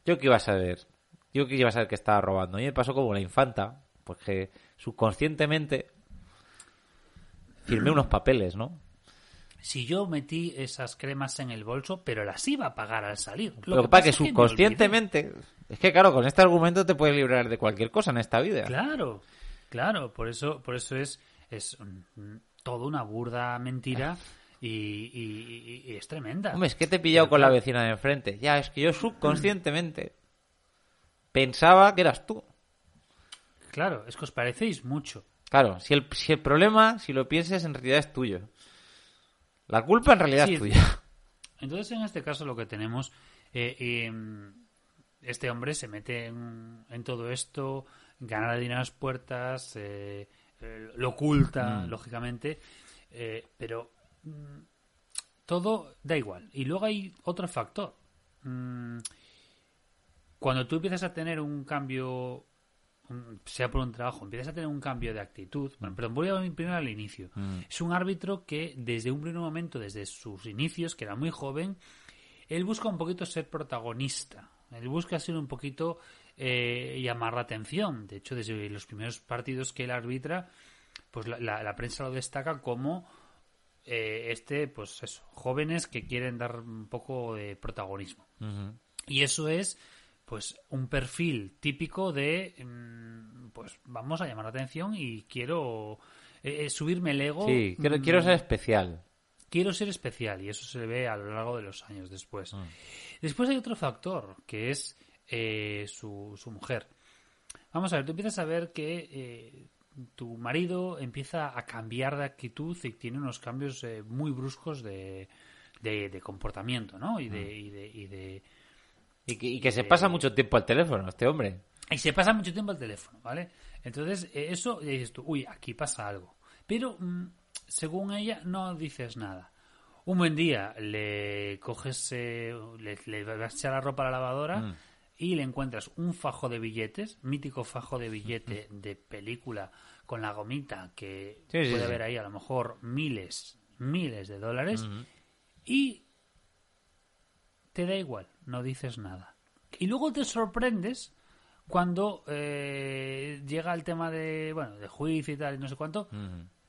yo qué iba a saber, yo que iba a saber que estaba robando. Mí me pasó como la infanta, porque subconscientemente firmé unos papeles, ¿no? Si yo metí esas cremas en el bolso, pero las iba a pagar al salir. Lo que pasa que es olvidé. subconscientemente, es que claro, con este argumento te puedes librar de cualquier cosa en esta vida. Claro, claro, por eso, por eso es, es mm, toda una burda mentira <laughs> y, y- es tremenda. Hombre, es que te he pillado con la vecina de enfrente. Ya, es que yo subconscientemente <clears throat> pensaba que eras tú. Claro, es que os parecéis mucho. Claro, si el, si el problema, si lo piensas, en realidad es tuyo. La culpa en realidad Sí, es tuya. <laughs> Entonces, en este caso, lo que tenemos, eh, eh, este hombre se mete en, en todo esto, gana dinero a las puertas, eh, eh, lo oculta, lógicamente, eh, pero mm, todo da igual. Y luego hay otro factor. Mm, cuando tú empiezas a tener un cambio, un- sea por un trabajo, empiezas a tener un cambio de actitud. Bueno, perdón, voy a ir primero al inicio. Es un árbitro que desde un primer momento, desde sus inicios, que era muy joven, él busca un poquito ser protagonista. Él busca ser un poquito eh, llamar la atención. De hecho, desde los primeros partidos que él arbitra, pues la, la- la prensa lo destaca como eh, este, pues eso, jóvenes que quieren dar un poco de protagonismo. Y eso es, pues, un perfil típico de, mm, pues, vamos a llamar la atención y quiero eh, eh, subirme el ego. Sí, quiero, mm, quiero ser especial. quiero ser especial y eso se ve a lo largo de los años después. Mm. Después hay otro factor que es eh, su, su mujer. Vamos a ver, tú empiezas a ver que eh, tu marido empieza a cambiar de actitud y tiene unos cambios eh, muy bruscos de, de, de comportamiento, ¿no? Y Mm. de, y de, y de, Y que, y que se pasa mucho tiempo al teléfono, este hombre. y se pasa mucho tiempo al teléfono, ¿vale? Entonces, eh, eso y dices tú, uy, aquí pasa algo. Pero, mm, según ella, no dices nada. Un buen día le coges, eh, le, le vas a echar la ropa a la lavadora Mm. Y le encuentras un fajo de billetes, mítico fajo de billete de película con la gomita que Sí, puede sí. haber ahí a lo mejor miles, miles de dólares y te da igual, no dices nada. Y luego te sorprendes cuando eh, llega el tema de, bueno, de juicio y tal, y no sé cuánto,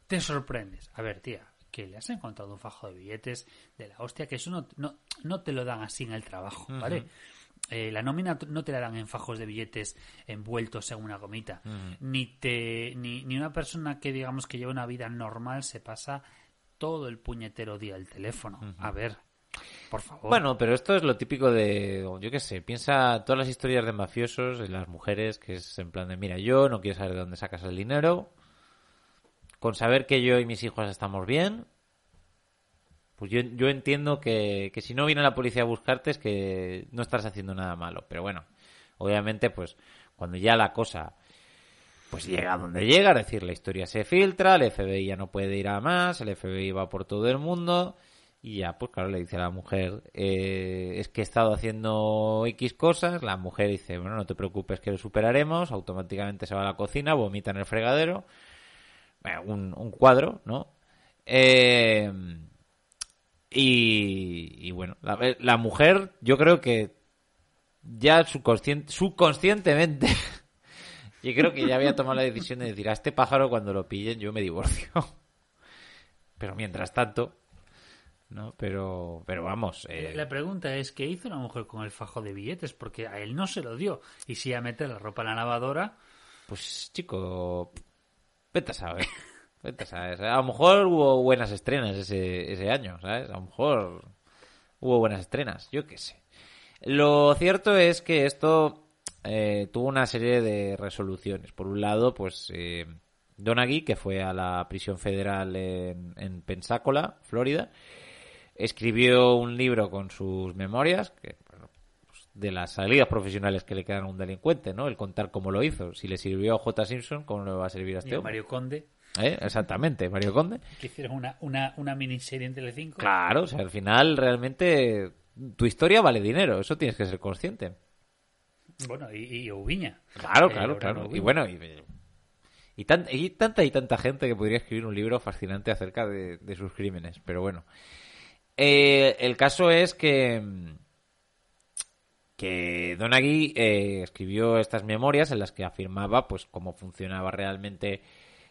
te sorprendes. A ver, tía, que le has encontrado un fajo de billetes de la hostia, que eso no, no, no te lo dan así en el trabajo, ¿vale? Eh, la nómina no te la dan en fajos de billetes envueltos en una gomita. Ni te ni, ni una persona que digamos que lleva una vida normal se pasa todo el puñetero día el teléfono. A ver, Por favor. Bueno, pero esto es lo típico de, yo qué sé, piensa todas las historias de mafiosos y las mujeres, que es en plan de, mira, yo no quiero saber de dónde sacas el dinero, con saber que yo y mis hijos estamos bien, pues yo, entiendo que, que si no viene la policía a buscarte es que no estás haciendo nada malo, pero bueno, obviamente pues cuando ya la cosa pues llega donde llega, es decir, la historia se filtra, el FBI ya no puede ir a más, el FBI va por todo el mundo y ya, pues claro, le dice a la mujer, eh, es que he estado haciendo X cosas, la mujer dice, bueno, no te preocupes que lo superaremos, automáticamente se va a la cocina, vomita en el fregadero, bueno, un, un cuadro, ¿no? Eh, y, y bueno, la, la mujer yo creo que ya subconscien- subconscientemente <laughs> yo creo que ya había tomado la decisión de decir a este pájaro cuando lo pillen yo me divorcio <laughs> pero mientras tanto no pero pero vamos eh, La pregunta es, ¿qué hizo una mujer con el fajo de billetes? Porque a él no se lo dio. Y si a meter la ropa en la lavadora, pues chico vete a saber <laughs> vete a lo mejor hubo buenas estrenas ese, ese año sabes a lo mejor hubo buenas estrenas yo qué sé lo cierto es que esto eh, tuvo una serie de resoluciones. Por un lado, pues eh, Donaghy, que fue a la prisión federal en, en Pensacola, Florida, escribió un libro con sus memorias, que bueno, pues, de las salidas profesionales que le quedan a un delincuente, ¿no? El contar cómo lo hizo. Si le sirvió a J. Simpson, ¿cómo le va a servir a y este a hombre? Mario Conde, ¿Eh? Exactamente, Mario Conde. que hicieron una, una, una miniserie en Telecinco. Claro, o sea, al final realmente tu historia vale dinero, eso tienes que ser consciente. Bueno, y, y Ubiña. Claro, Eh, claro, claro. Y bueno, y, y, tan- y tanta y tanta gente que podría escribir un libro fascinante acerca de, de sus crímenes. Pero bueno. Eh, el caso es que que Donaghy eh, escribió estas memorias en las que afirmaba pues cómo funcionaba realmente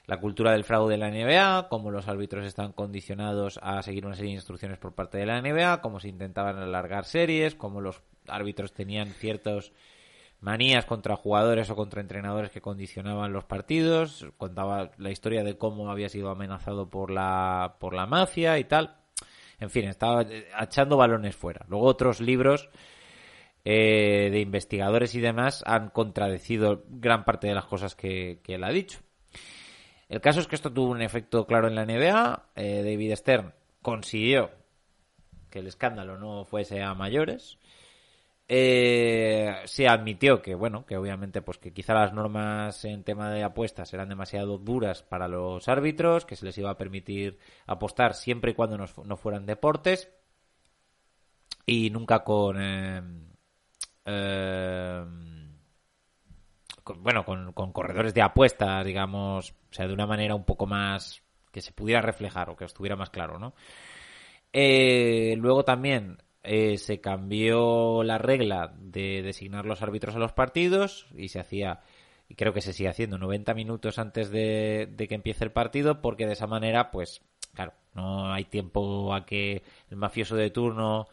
la cultura del fraude de la NBA, cómo los árbitros están condicionados a seguir una serie de instrucciones por parte de la NBA, cómo se intentaban alargar series, cómo los árbitros tenían ciertos manías contra jugadores o contra entrenadores que condicionaban los partidos, contaba la historia de cómo había sido amenazado por la por la mafia y tal. En fin, estaba echando balones fuera. Luego otros libros eh, de investigadores y demás han contradecido gran parte de las cosas que él ha dicho. El caso es que esto tuvo un efecto claro en la NBA. Eh, David Stern consiguió que el escándalo no fuese a mayores. Eh, se admitió que, bueno, que obviamente, pues que quizá las normas en tema de apuestas eran demasiado duras para los árbitros, que se les iba a permitir apostar siempre y cuando no, fu- no fueran deportes y nunca con, eh, eh, con- bueno, con, con corredores de apuestas, digamos, o sea, de una manera un poco más que se pudiera reflejar o que estuviera más claro, ¿no? Eh, luego también eh, se cambió la regla de designar los árbitros a los partidos y se hacía, y creo que se sigue haciendo, 90 minutos antes de, de que empiece el partido porque de esa manera, pues, claro, no hay tiempo a que el mafioso de turno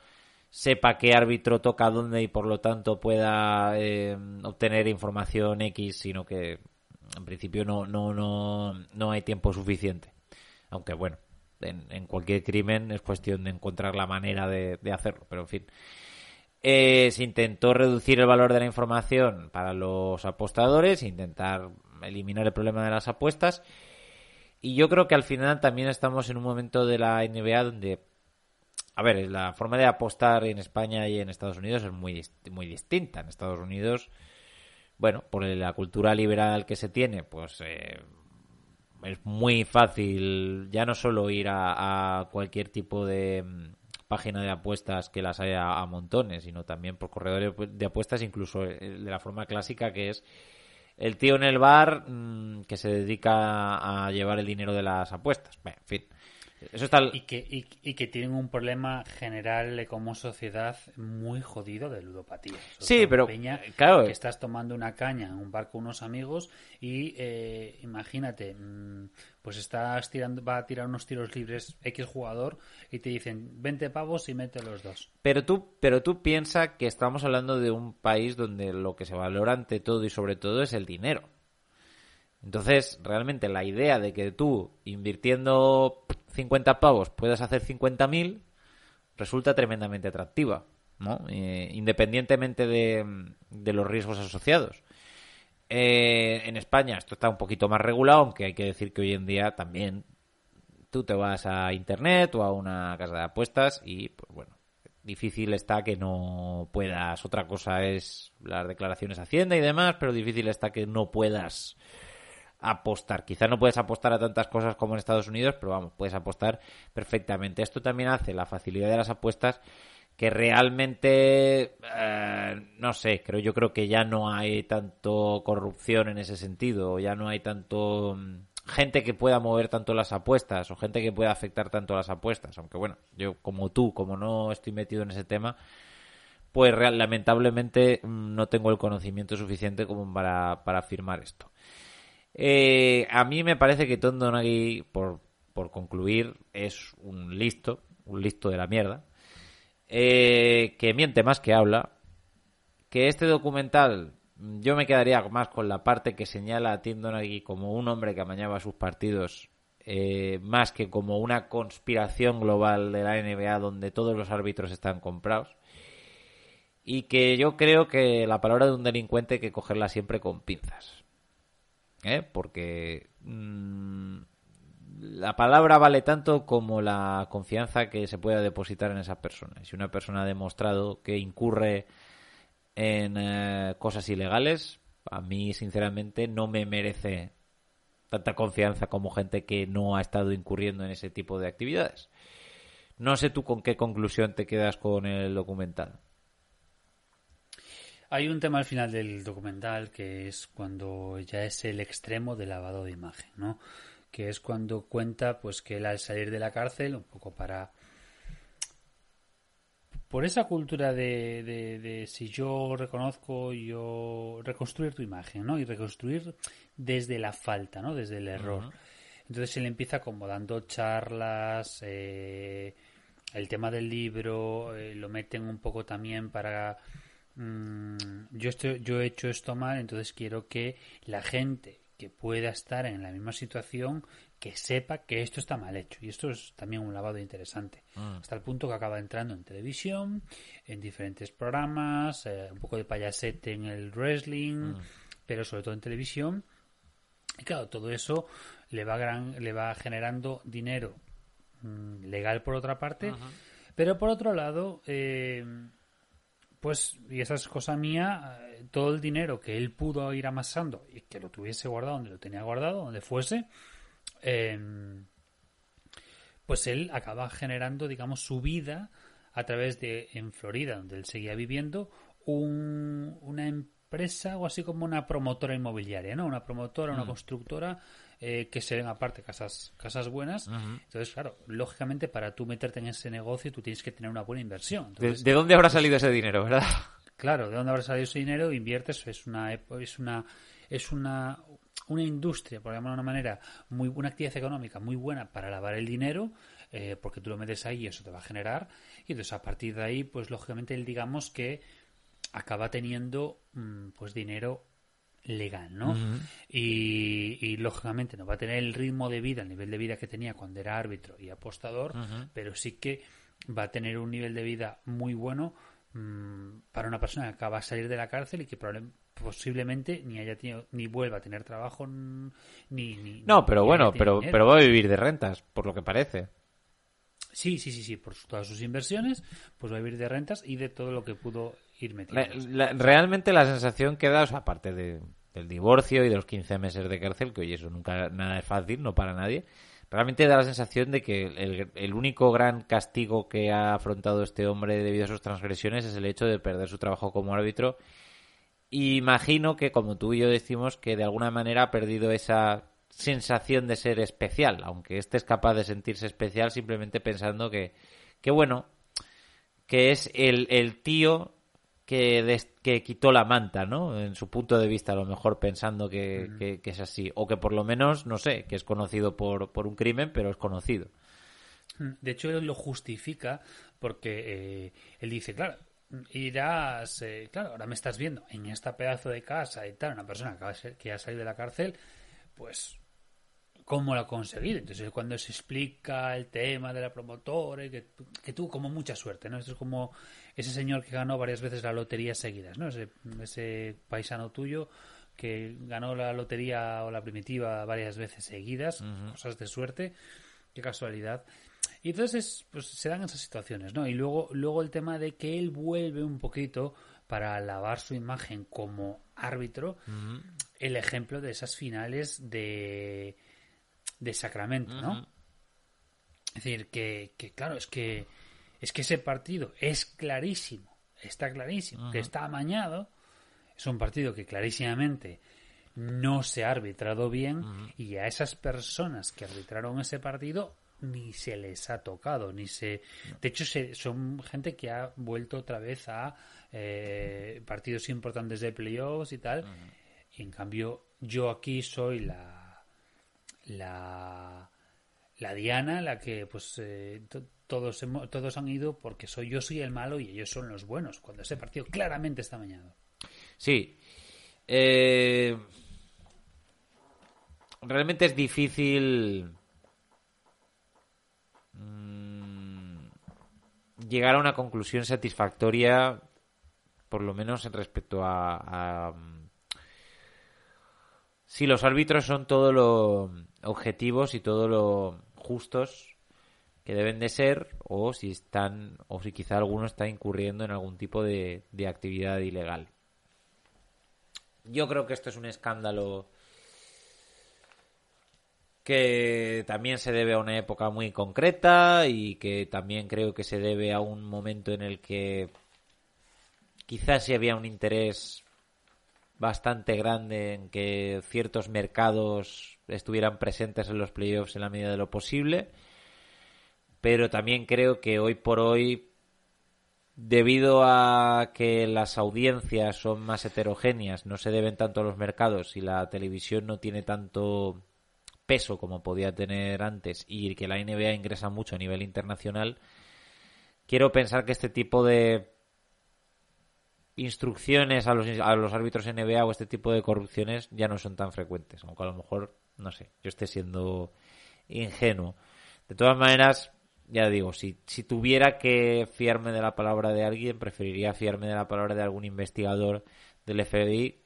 sepa qué árbitro toca dónde y por lo tanto pueda eh, obtener información X, sino que en principio no, no, no, no hay tiempo suficiente. Aunque bueno, en, en cualquier crimen es cuestión de encontrar la manera de, de hacerlo, pero en fin. Eh, se intentó reducir el valor de la información para los apostadores, intentar eliminar el problema de las apuestas. Y yo creo que al final también estamos en un momento de la NBA donde, a ver, la forma de apostar en España y en Estados Unidos es muy, muy distinta. En Estados Unidos, bueno, por la cultura liberal que se tiene, pues eh, es muy fácil ya no solo ir a, cualquier tipo de mm, página de apuestas que las haya a montones, sino también por corredores de apuestas, incluso eh, de la forma clásica que es el tío en el bar mm, que se dedica a llevar el dinero de las apuestas. En fin. Eso está... Y que, y, y que tienen un problema general eh, como sociedad muy jodido de ludopatía. Sí, pero, Peña, claro. Que estás tomando una caña en un bar con unos amigos y eh, imagínate, mm, pues estás tirando, va a tirar unos tiros libres X jugador y te dicen 20 pavos y mete los dos. Pero tú, pero tú piensas que estamos hablando de un país donde lo que se valora ante todo y sobre todo es el dinero. Entonces, realmente la idea de que tú, invirtiendo 50 pavos, puedas hacer 50.000, resulta tremendamente atractiva, ¿no? Eh, independientemente de, los riesgos asociados. Eh, en España esto está un poquito más regulado, aunque hay que decir que hoy en día también tú te vas a internet o a una casa de apuestas y, pues bueno, difícil está que no puedas. Otra cosa es las declaraciones Hacienda y demás, pero difícil está que no puedas apostar. Quizá no puedes apostar a tantas cosas como en Estados Unidos, pero vamos, puedes apostar perfectamente. Esto también hace la facilidad de las apuestas que realmente eh, no sé, creo yo creo que ya no hay tanto corrupción en ese sentido, ya no hay tanto mm, gente que pueda mover tanto las apuestas o gente que pueda afectar tanto las apuestas, aunque bueno, yo como tú, como no estoy metido en ese tema, pues real, lamentablemente mm, no tengo el conocimiento suficiente como para, para afirmar esto. Eh, a mí me parece que Tondo Nagi, por, por concluir, es un listo, un listo de la mierda, eh, que miente más que habla, que este documental yo me quedaría más con la parte que señala a Tim Donaghy como un hombre que amañaba sus partidos eh, más que como una conspiración global de la NBA donde todos los árbitros están comprados y que yo creo que la palabra de un delincuente hay que cogerla siempre con pinzas ¿eh? porque mm, la palabra vale tanto como la confianza que se pueda depositar en esa persona. Si una persona ha demostrado que incurre en eh, cosas ilegales, a mí sinceramente no me merece tanta confianza como gente que no ha estado incurriendo en ese tipo de actividades. No sé tú con qué conclusión te quedas con el documental. Hay un tema al final del documental que es cuando ya es el extremo de lavado de imagen, ¿no? que es cuando cuenta pues que él al salir de la cárcel, un poco para por esa cultura de, de, si yo reconozco, yo reconstruir tu imagen, ¿no? Y reconstruir desde la falta, ¿no? Desde el error. Entonces él empieza como dando charlas, eh, el tema del libro, eh, lo meten un poco también para... Mm, yo, estoy, yo he hecho esto mal, entonces quiero que la gente que pueda estar en la misma situación que sepa que esto está mal hecho. Y esto es también un lavado interesante. Ah. Hasta el punto que acaba entrando en televisión, en diferentes programas, eh, un poco de payasete en el wrestling, ah. pero sobre todo en televisión. Y claro, todo eso le va, gran, le va generando dinero mm, legal por otra parte. Pero por otro lado, eh, pues, y esa es cosa mía, eh, todo el dinero que él pudo ir amasando y que lo tuviese guardado donde lo tenía guardado, donde fuese, em, pues él acaba generando, digamos, su vida a través de, en Florida, donde él seguía viviendo, una empresa o así como una promotora inmobiliaria, ¿no? Una promotora, una mm. constructora eh, que se ven aparte casas, casas buenas. Entonces, claro, lógicamente para tú meterte en ese negocio tú tienes que tener una buena inversión. ¿De, dónde habrá salido ese dinero, verdad? Claro, ¿de dónde habrá salido ese dinero? Inviertes, es una, es una, es una, una industria, por llamarlo de una manera, muy, una actividad económica muy buena para lavar el dinero, eh, porque tú lo metes ahí y eso te va a generar. Y entonces a partir de ahí, pues lógicamente él digamos que acaba teniendo mm, pues dinero legal, ¿no? y, lógicamente no va a tener el ritmo de vida, el nivel de vida que tenía cuando era árbitro y apostador, pero sí que va a tener un nivel de vida muy bueno mm, para una persona que acaba de salir de la cárcel y que posiblemente ni haya tenido, ni vuelva a tener trabajo ni, ni no pero bueno pero pero va a vivir de rentas por lo que parece. Sí sí sí sí por todas sus inversiones pues va a vivir de rentas y de todo lo que pudo ir metiendo realmente la sensación que da o sea, aparte de del divorcio y de los 15 meses de cárcel, que hoy eso nunca nada es fácil, no para nadie. Realmente da la sensación de que el, el, único gran castigo que ha afrontado este hombre debido a sus transgresiones es el hecho de perder su trabajo como árbitro. imagino que, como tú y yo decimos, que de alguna manera ha perdido esa sensación de ser especial, aunque este es capaz de sentirse especial simplemente pensando que, que bueno, que es el, el tío que, que quitó la manta, ¿no? En su punto de vista, a lo mejor pensando que, es así. O que por lo menos, no sé, que es conocido por, por un crimen, pero es conocido. De hecho, él lo justifica porque eh, él dice, claro, irás, eh, claro, ahora me estás viendo en esta pedazo de casa y tal, una persona que, ha salido de la cárcel, pues cómo lo ha conseguido. Entonces, cuando se explica el tema de la promotora, y que, que tuvo como mucha suerte, ¿no? Esto es como ese señor que ganó varias veces la lotería seguidas, ¿no? Ese, ese paisano tuyo que ganó la lotería o la primitiva varias veces seguidas, cosas de suerte, qué casualidad. Y entonces pues se dan esas situaciones, ¿no? Y luego, luego el tema de que él vuelve un poquito para lavar su imagen como árbitro, el ejemplo de esas finales de, de Sacramento, ¿no? Es decir, que, que, claro, es que es que ese partido es clarísimo, está clarísimo, que está amañado, es un partido que clarísimamente no se ha arbitrado bien y a esas personas que arbitraron ese partido ni se les ha tocado, ni se... De hecho, se, son gente que ha vuelto otra vez a eh, partidos importantes de playoffs y tal. Y en cambio, yo aquí soy la... la la Diana, la que pues eh, to- todos todos han ido porque soy yo soy el malo y ellos son los buenos, cuando ese partido claramente está amañado. Sí. Eh, realmente es difícil mm, llegar a una conclusión satisfactoria, por lo menos en respecto a, a, mm, si los árbitros son todo lo objetivos y todo lo justos que deben de ser o si están o si quizá alguno está incurriendo en algún tipo de, de actividad ilegal. Yo creo que esto es un escándalo que también se debe a una época muy concreta y que también creo que se debe a un momento en el que quizás sí había un interés bastante grande en que ciertos mercados estuvieran presentes en los playoffs en la medida de lo posible. Pero también creo que hoy por hoy debido a que las audiencias son más heterogéneas, no se deben tanto a los mercados y la televisión no tiene tanto peso como podía tener antes y que la NBA ingresa mucho a nivel internacional, quiero pensar que este tipo de instrucciones a los, a los árbitros NBA o este tipo de corrupciones ya no son tan frecuentes, aunque a lo mejor, no sé, yo esté siendo ingenuo. De todas maneras, ya digo, si, si tuviera que fiarme de la palabra de alguien, preferiría fiarme de la palabra de algún investigador del FBI.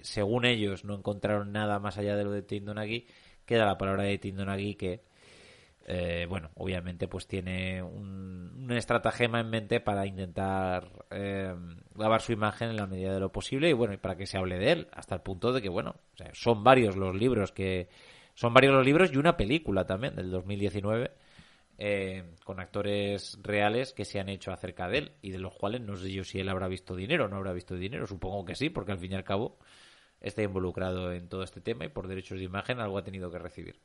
Según ellos, no encontraron nada más allá de lo de Tindonagui. Queda la palabra de Tindonagui que, eh, bueno, obviamente pues tiene un, estratagema en mente para intentar eh, lavar su imagen en la medida de lo posible y bueno, y para que se hable de él, hasta el punto de que, bueno, son varios los libros que... Son varios los libros y una película también del 2019 eh, con actores reales que se han hecho acerca de él y de los cuales no sé yo si él habrá visto dinero o no habrá visto dinero. Supongo que sí, porque al fin y al cabo está involucrado en todo este tema y por derechos de imagen algo ha tenido que recibir.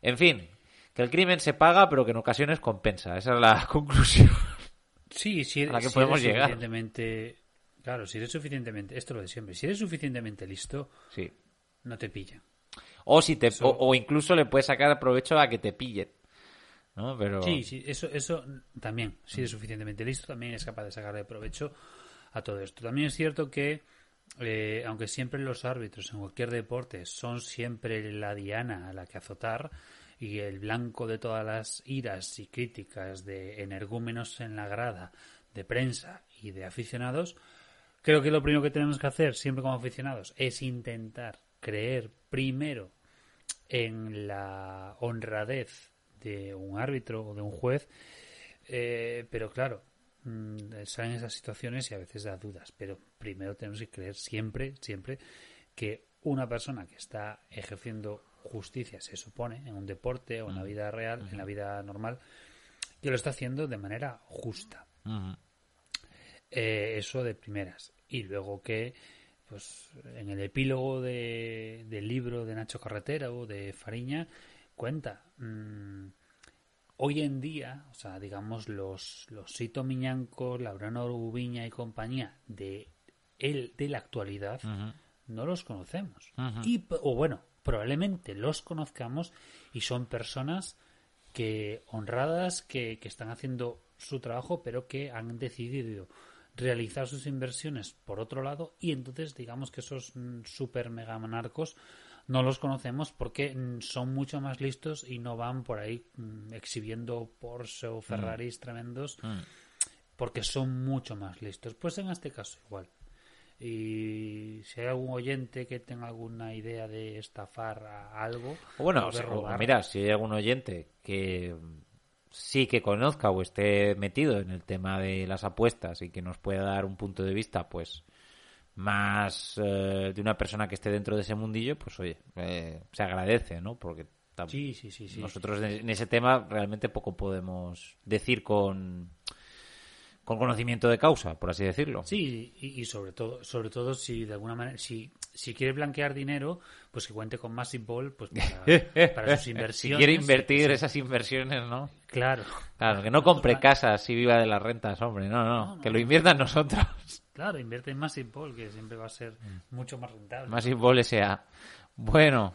En fin, que el crimen se paga, pero que en ocasiones compensa. Esa es la <laughs> conclusión. Sí, si, A la que si podemos eres llegar. suficientemente... Claro, si eres suficientemente... Esto es lo de siempre. Si eres suficientemente listo, Sí. no te pillan. O, si te, Eso- o, o incluso le puedes sacar provecho a que te pillen. ¿No? Pero... Sí, sí, eso, eso también. Si eres suficientemente listo, también es capaz de sacarle provecho a todo esto. También es cierto que, eh, aunque siempre los árbitros en cualquier deporte son siempre la diana a la que azotar y el blanco de todas las iras y críticas de energúmenos en la grada, de prensa y de aficionados, creo que lo primero que tenemos que hacer siempre como aficionados es intentar creer primero en la honradez de un árbitro o de un juez, eh, pero claro, mm, salen esas situaciones y a veces da dudas, pero primero tenemos que creer siempre, siempre que una persona que está ejerciendo justicia, se supone, en un deporte o en la vida real, en la vida normal, que lo está haciendo de manera justa. Eh, eso de primeras. Y luego que, pues, en el epílogo de- del libro de Nacho Carretera o de Fariña, cuenta. mm, hoy en día, o sea, digamos, los, los Sito Miñancos, Laurano Ubiña y compañía de, el, de la actualidad, no los conocemos. y, o bueno, probablemente los conozcamos y son personas que honradas que, que están haciendo su trabajo pero que han decidido realizar sus inversiones por otro lado y entonces digamos que esos mm, super mega narcos no los conocemos porque mm, son mucho más listos y no van por ahí mm, exhibiendo Porsche o Ferraris tremendos Mm. porque son mucho más listos. Pues en este caso igual. Y si hay algún oyente que tenga alguna idea de estafar a algo, O bueno, o sea, robar, mira, si hay algún oyente que sí que conozca o esté metido en el tema de las apuestas y que nos pueda dar un punto de vista, pues más eh, de una persona que esté dentro de ese mundillo, pues oye, eh, se agradece, ¿no? Porque Sí, sí, sí, sí. nosotros en ese tema realmente poco podemos decir con con conocimiento de causa, por así decirlo. Sí, y, y sobre todo, sobre todo si de alguna manera, si, si quiere blanquear dinero, pues que cuente con Massive Ball, pues para, <laughs> para sus si inversiones. quiere invertir Sí, esas inversiones, ¿no? Claro, Claro, que no compre casas y viva de las rentas, hombre. No, no, que lo inviertan nosotros. claro, invierte en Massive Ball, que siempre va a ser mucho más rentable. Más Ball S.A. Bueno,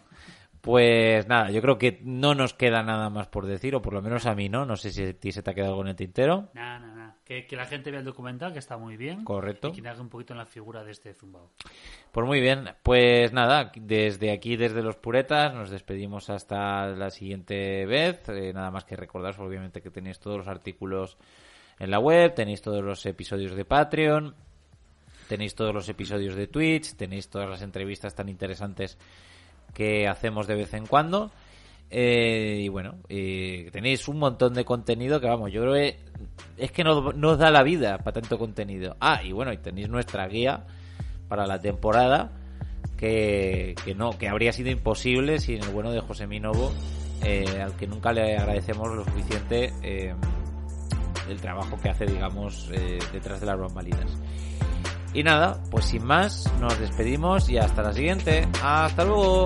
pues nada, yo creo que no nos queda nada más por decir, o por lo menos a mí no. No sé si a ti se te ha quedado algo en el tintero. Nada, nada, nada. Que, que la gente vea el documental, que está muy bien. Correcto. Y que haga un poquito en la figura de este zumbao. Pues muy bien, pues nada, desde aquí, desde los Puretas, nos despedimos hasta la siguiente vez. Eh, nada más que recordaros, obviamente, que tenéis todos los artículos en la web, tenéis todos los episodios de Patreon, tenéis todos los episodios de Twitch, tenéis todas las entrevistas tan interesantes que hacemos de vez en cuando. Eh, y bueno, tenéis un montón de contenido que vamos, yo creo que es que no no os da la vida para tanto contenido. Ah, y bueno, y tenéis nuestra guía para la temporada que, que no, que habría sido imposible sin el bueno de José Minovo, eh, al que nunca le agradecemos lo suficiente eh, el trabajo que hace, digamos, eh, detrás de las bambalinas. Y nada, pues sin más, nos despedimos y hasta la siguiente. Hasta luego.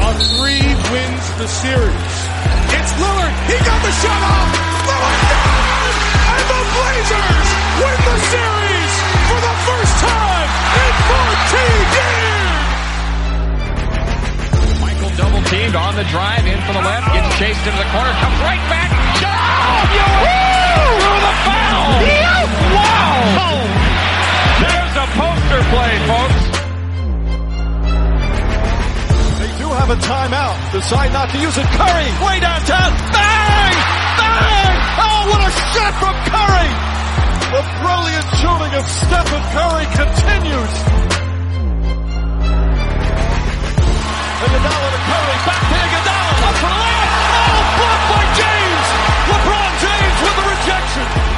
A three wins the series. It's Lillard. He got the shot off. Lillard down! And the Blazers win the series for the first time in 14 years! Michael double teamed on the drive in for the left, gets chased into the corner, comes right back. Shot! Oh, through the foul! Wow! There's a poster play, folks. They do have a timeout. Decide not to use it. Curry, way downtown. Bang! Bang! Oh, what a shot from Curry! The brilliant shooting of Stephen Curry continues. Iguodala to Curry, back to Iguodala, up for the layup. Oh, blocked by James. LeBron James with the rejection.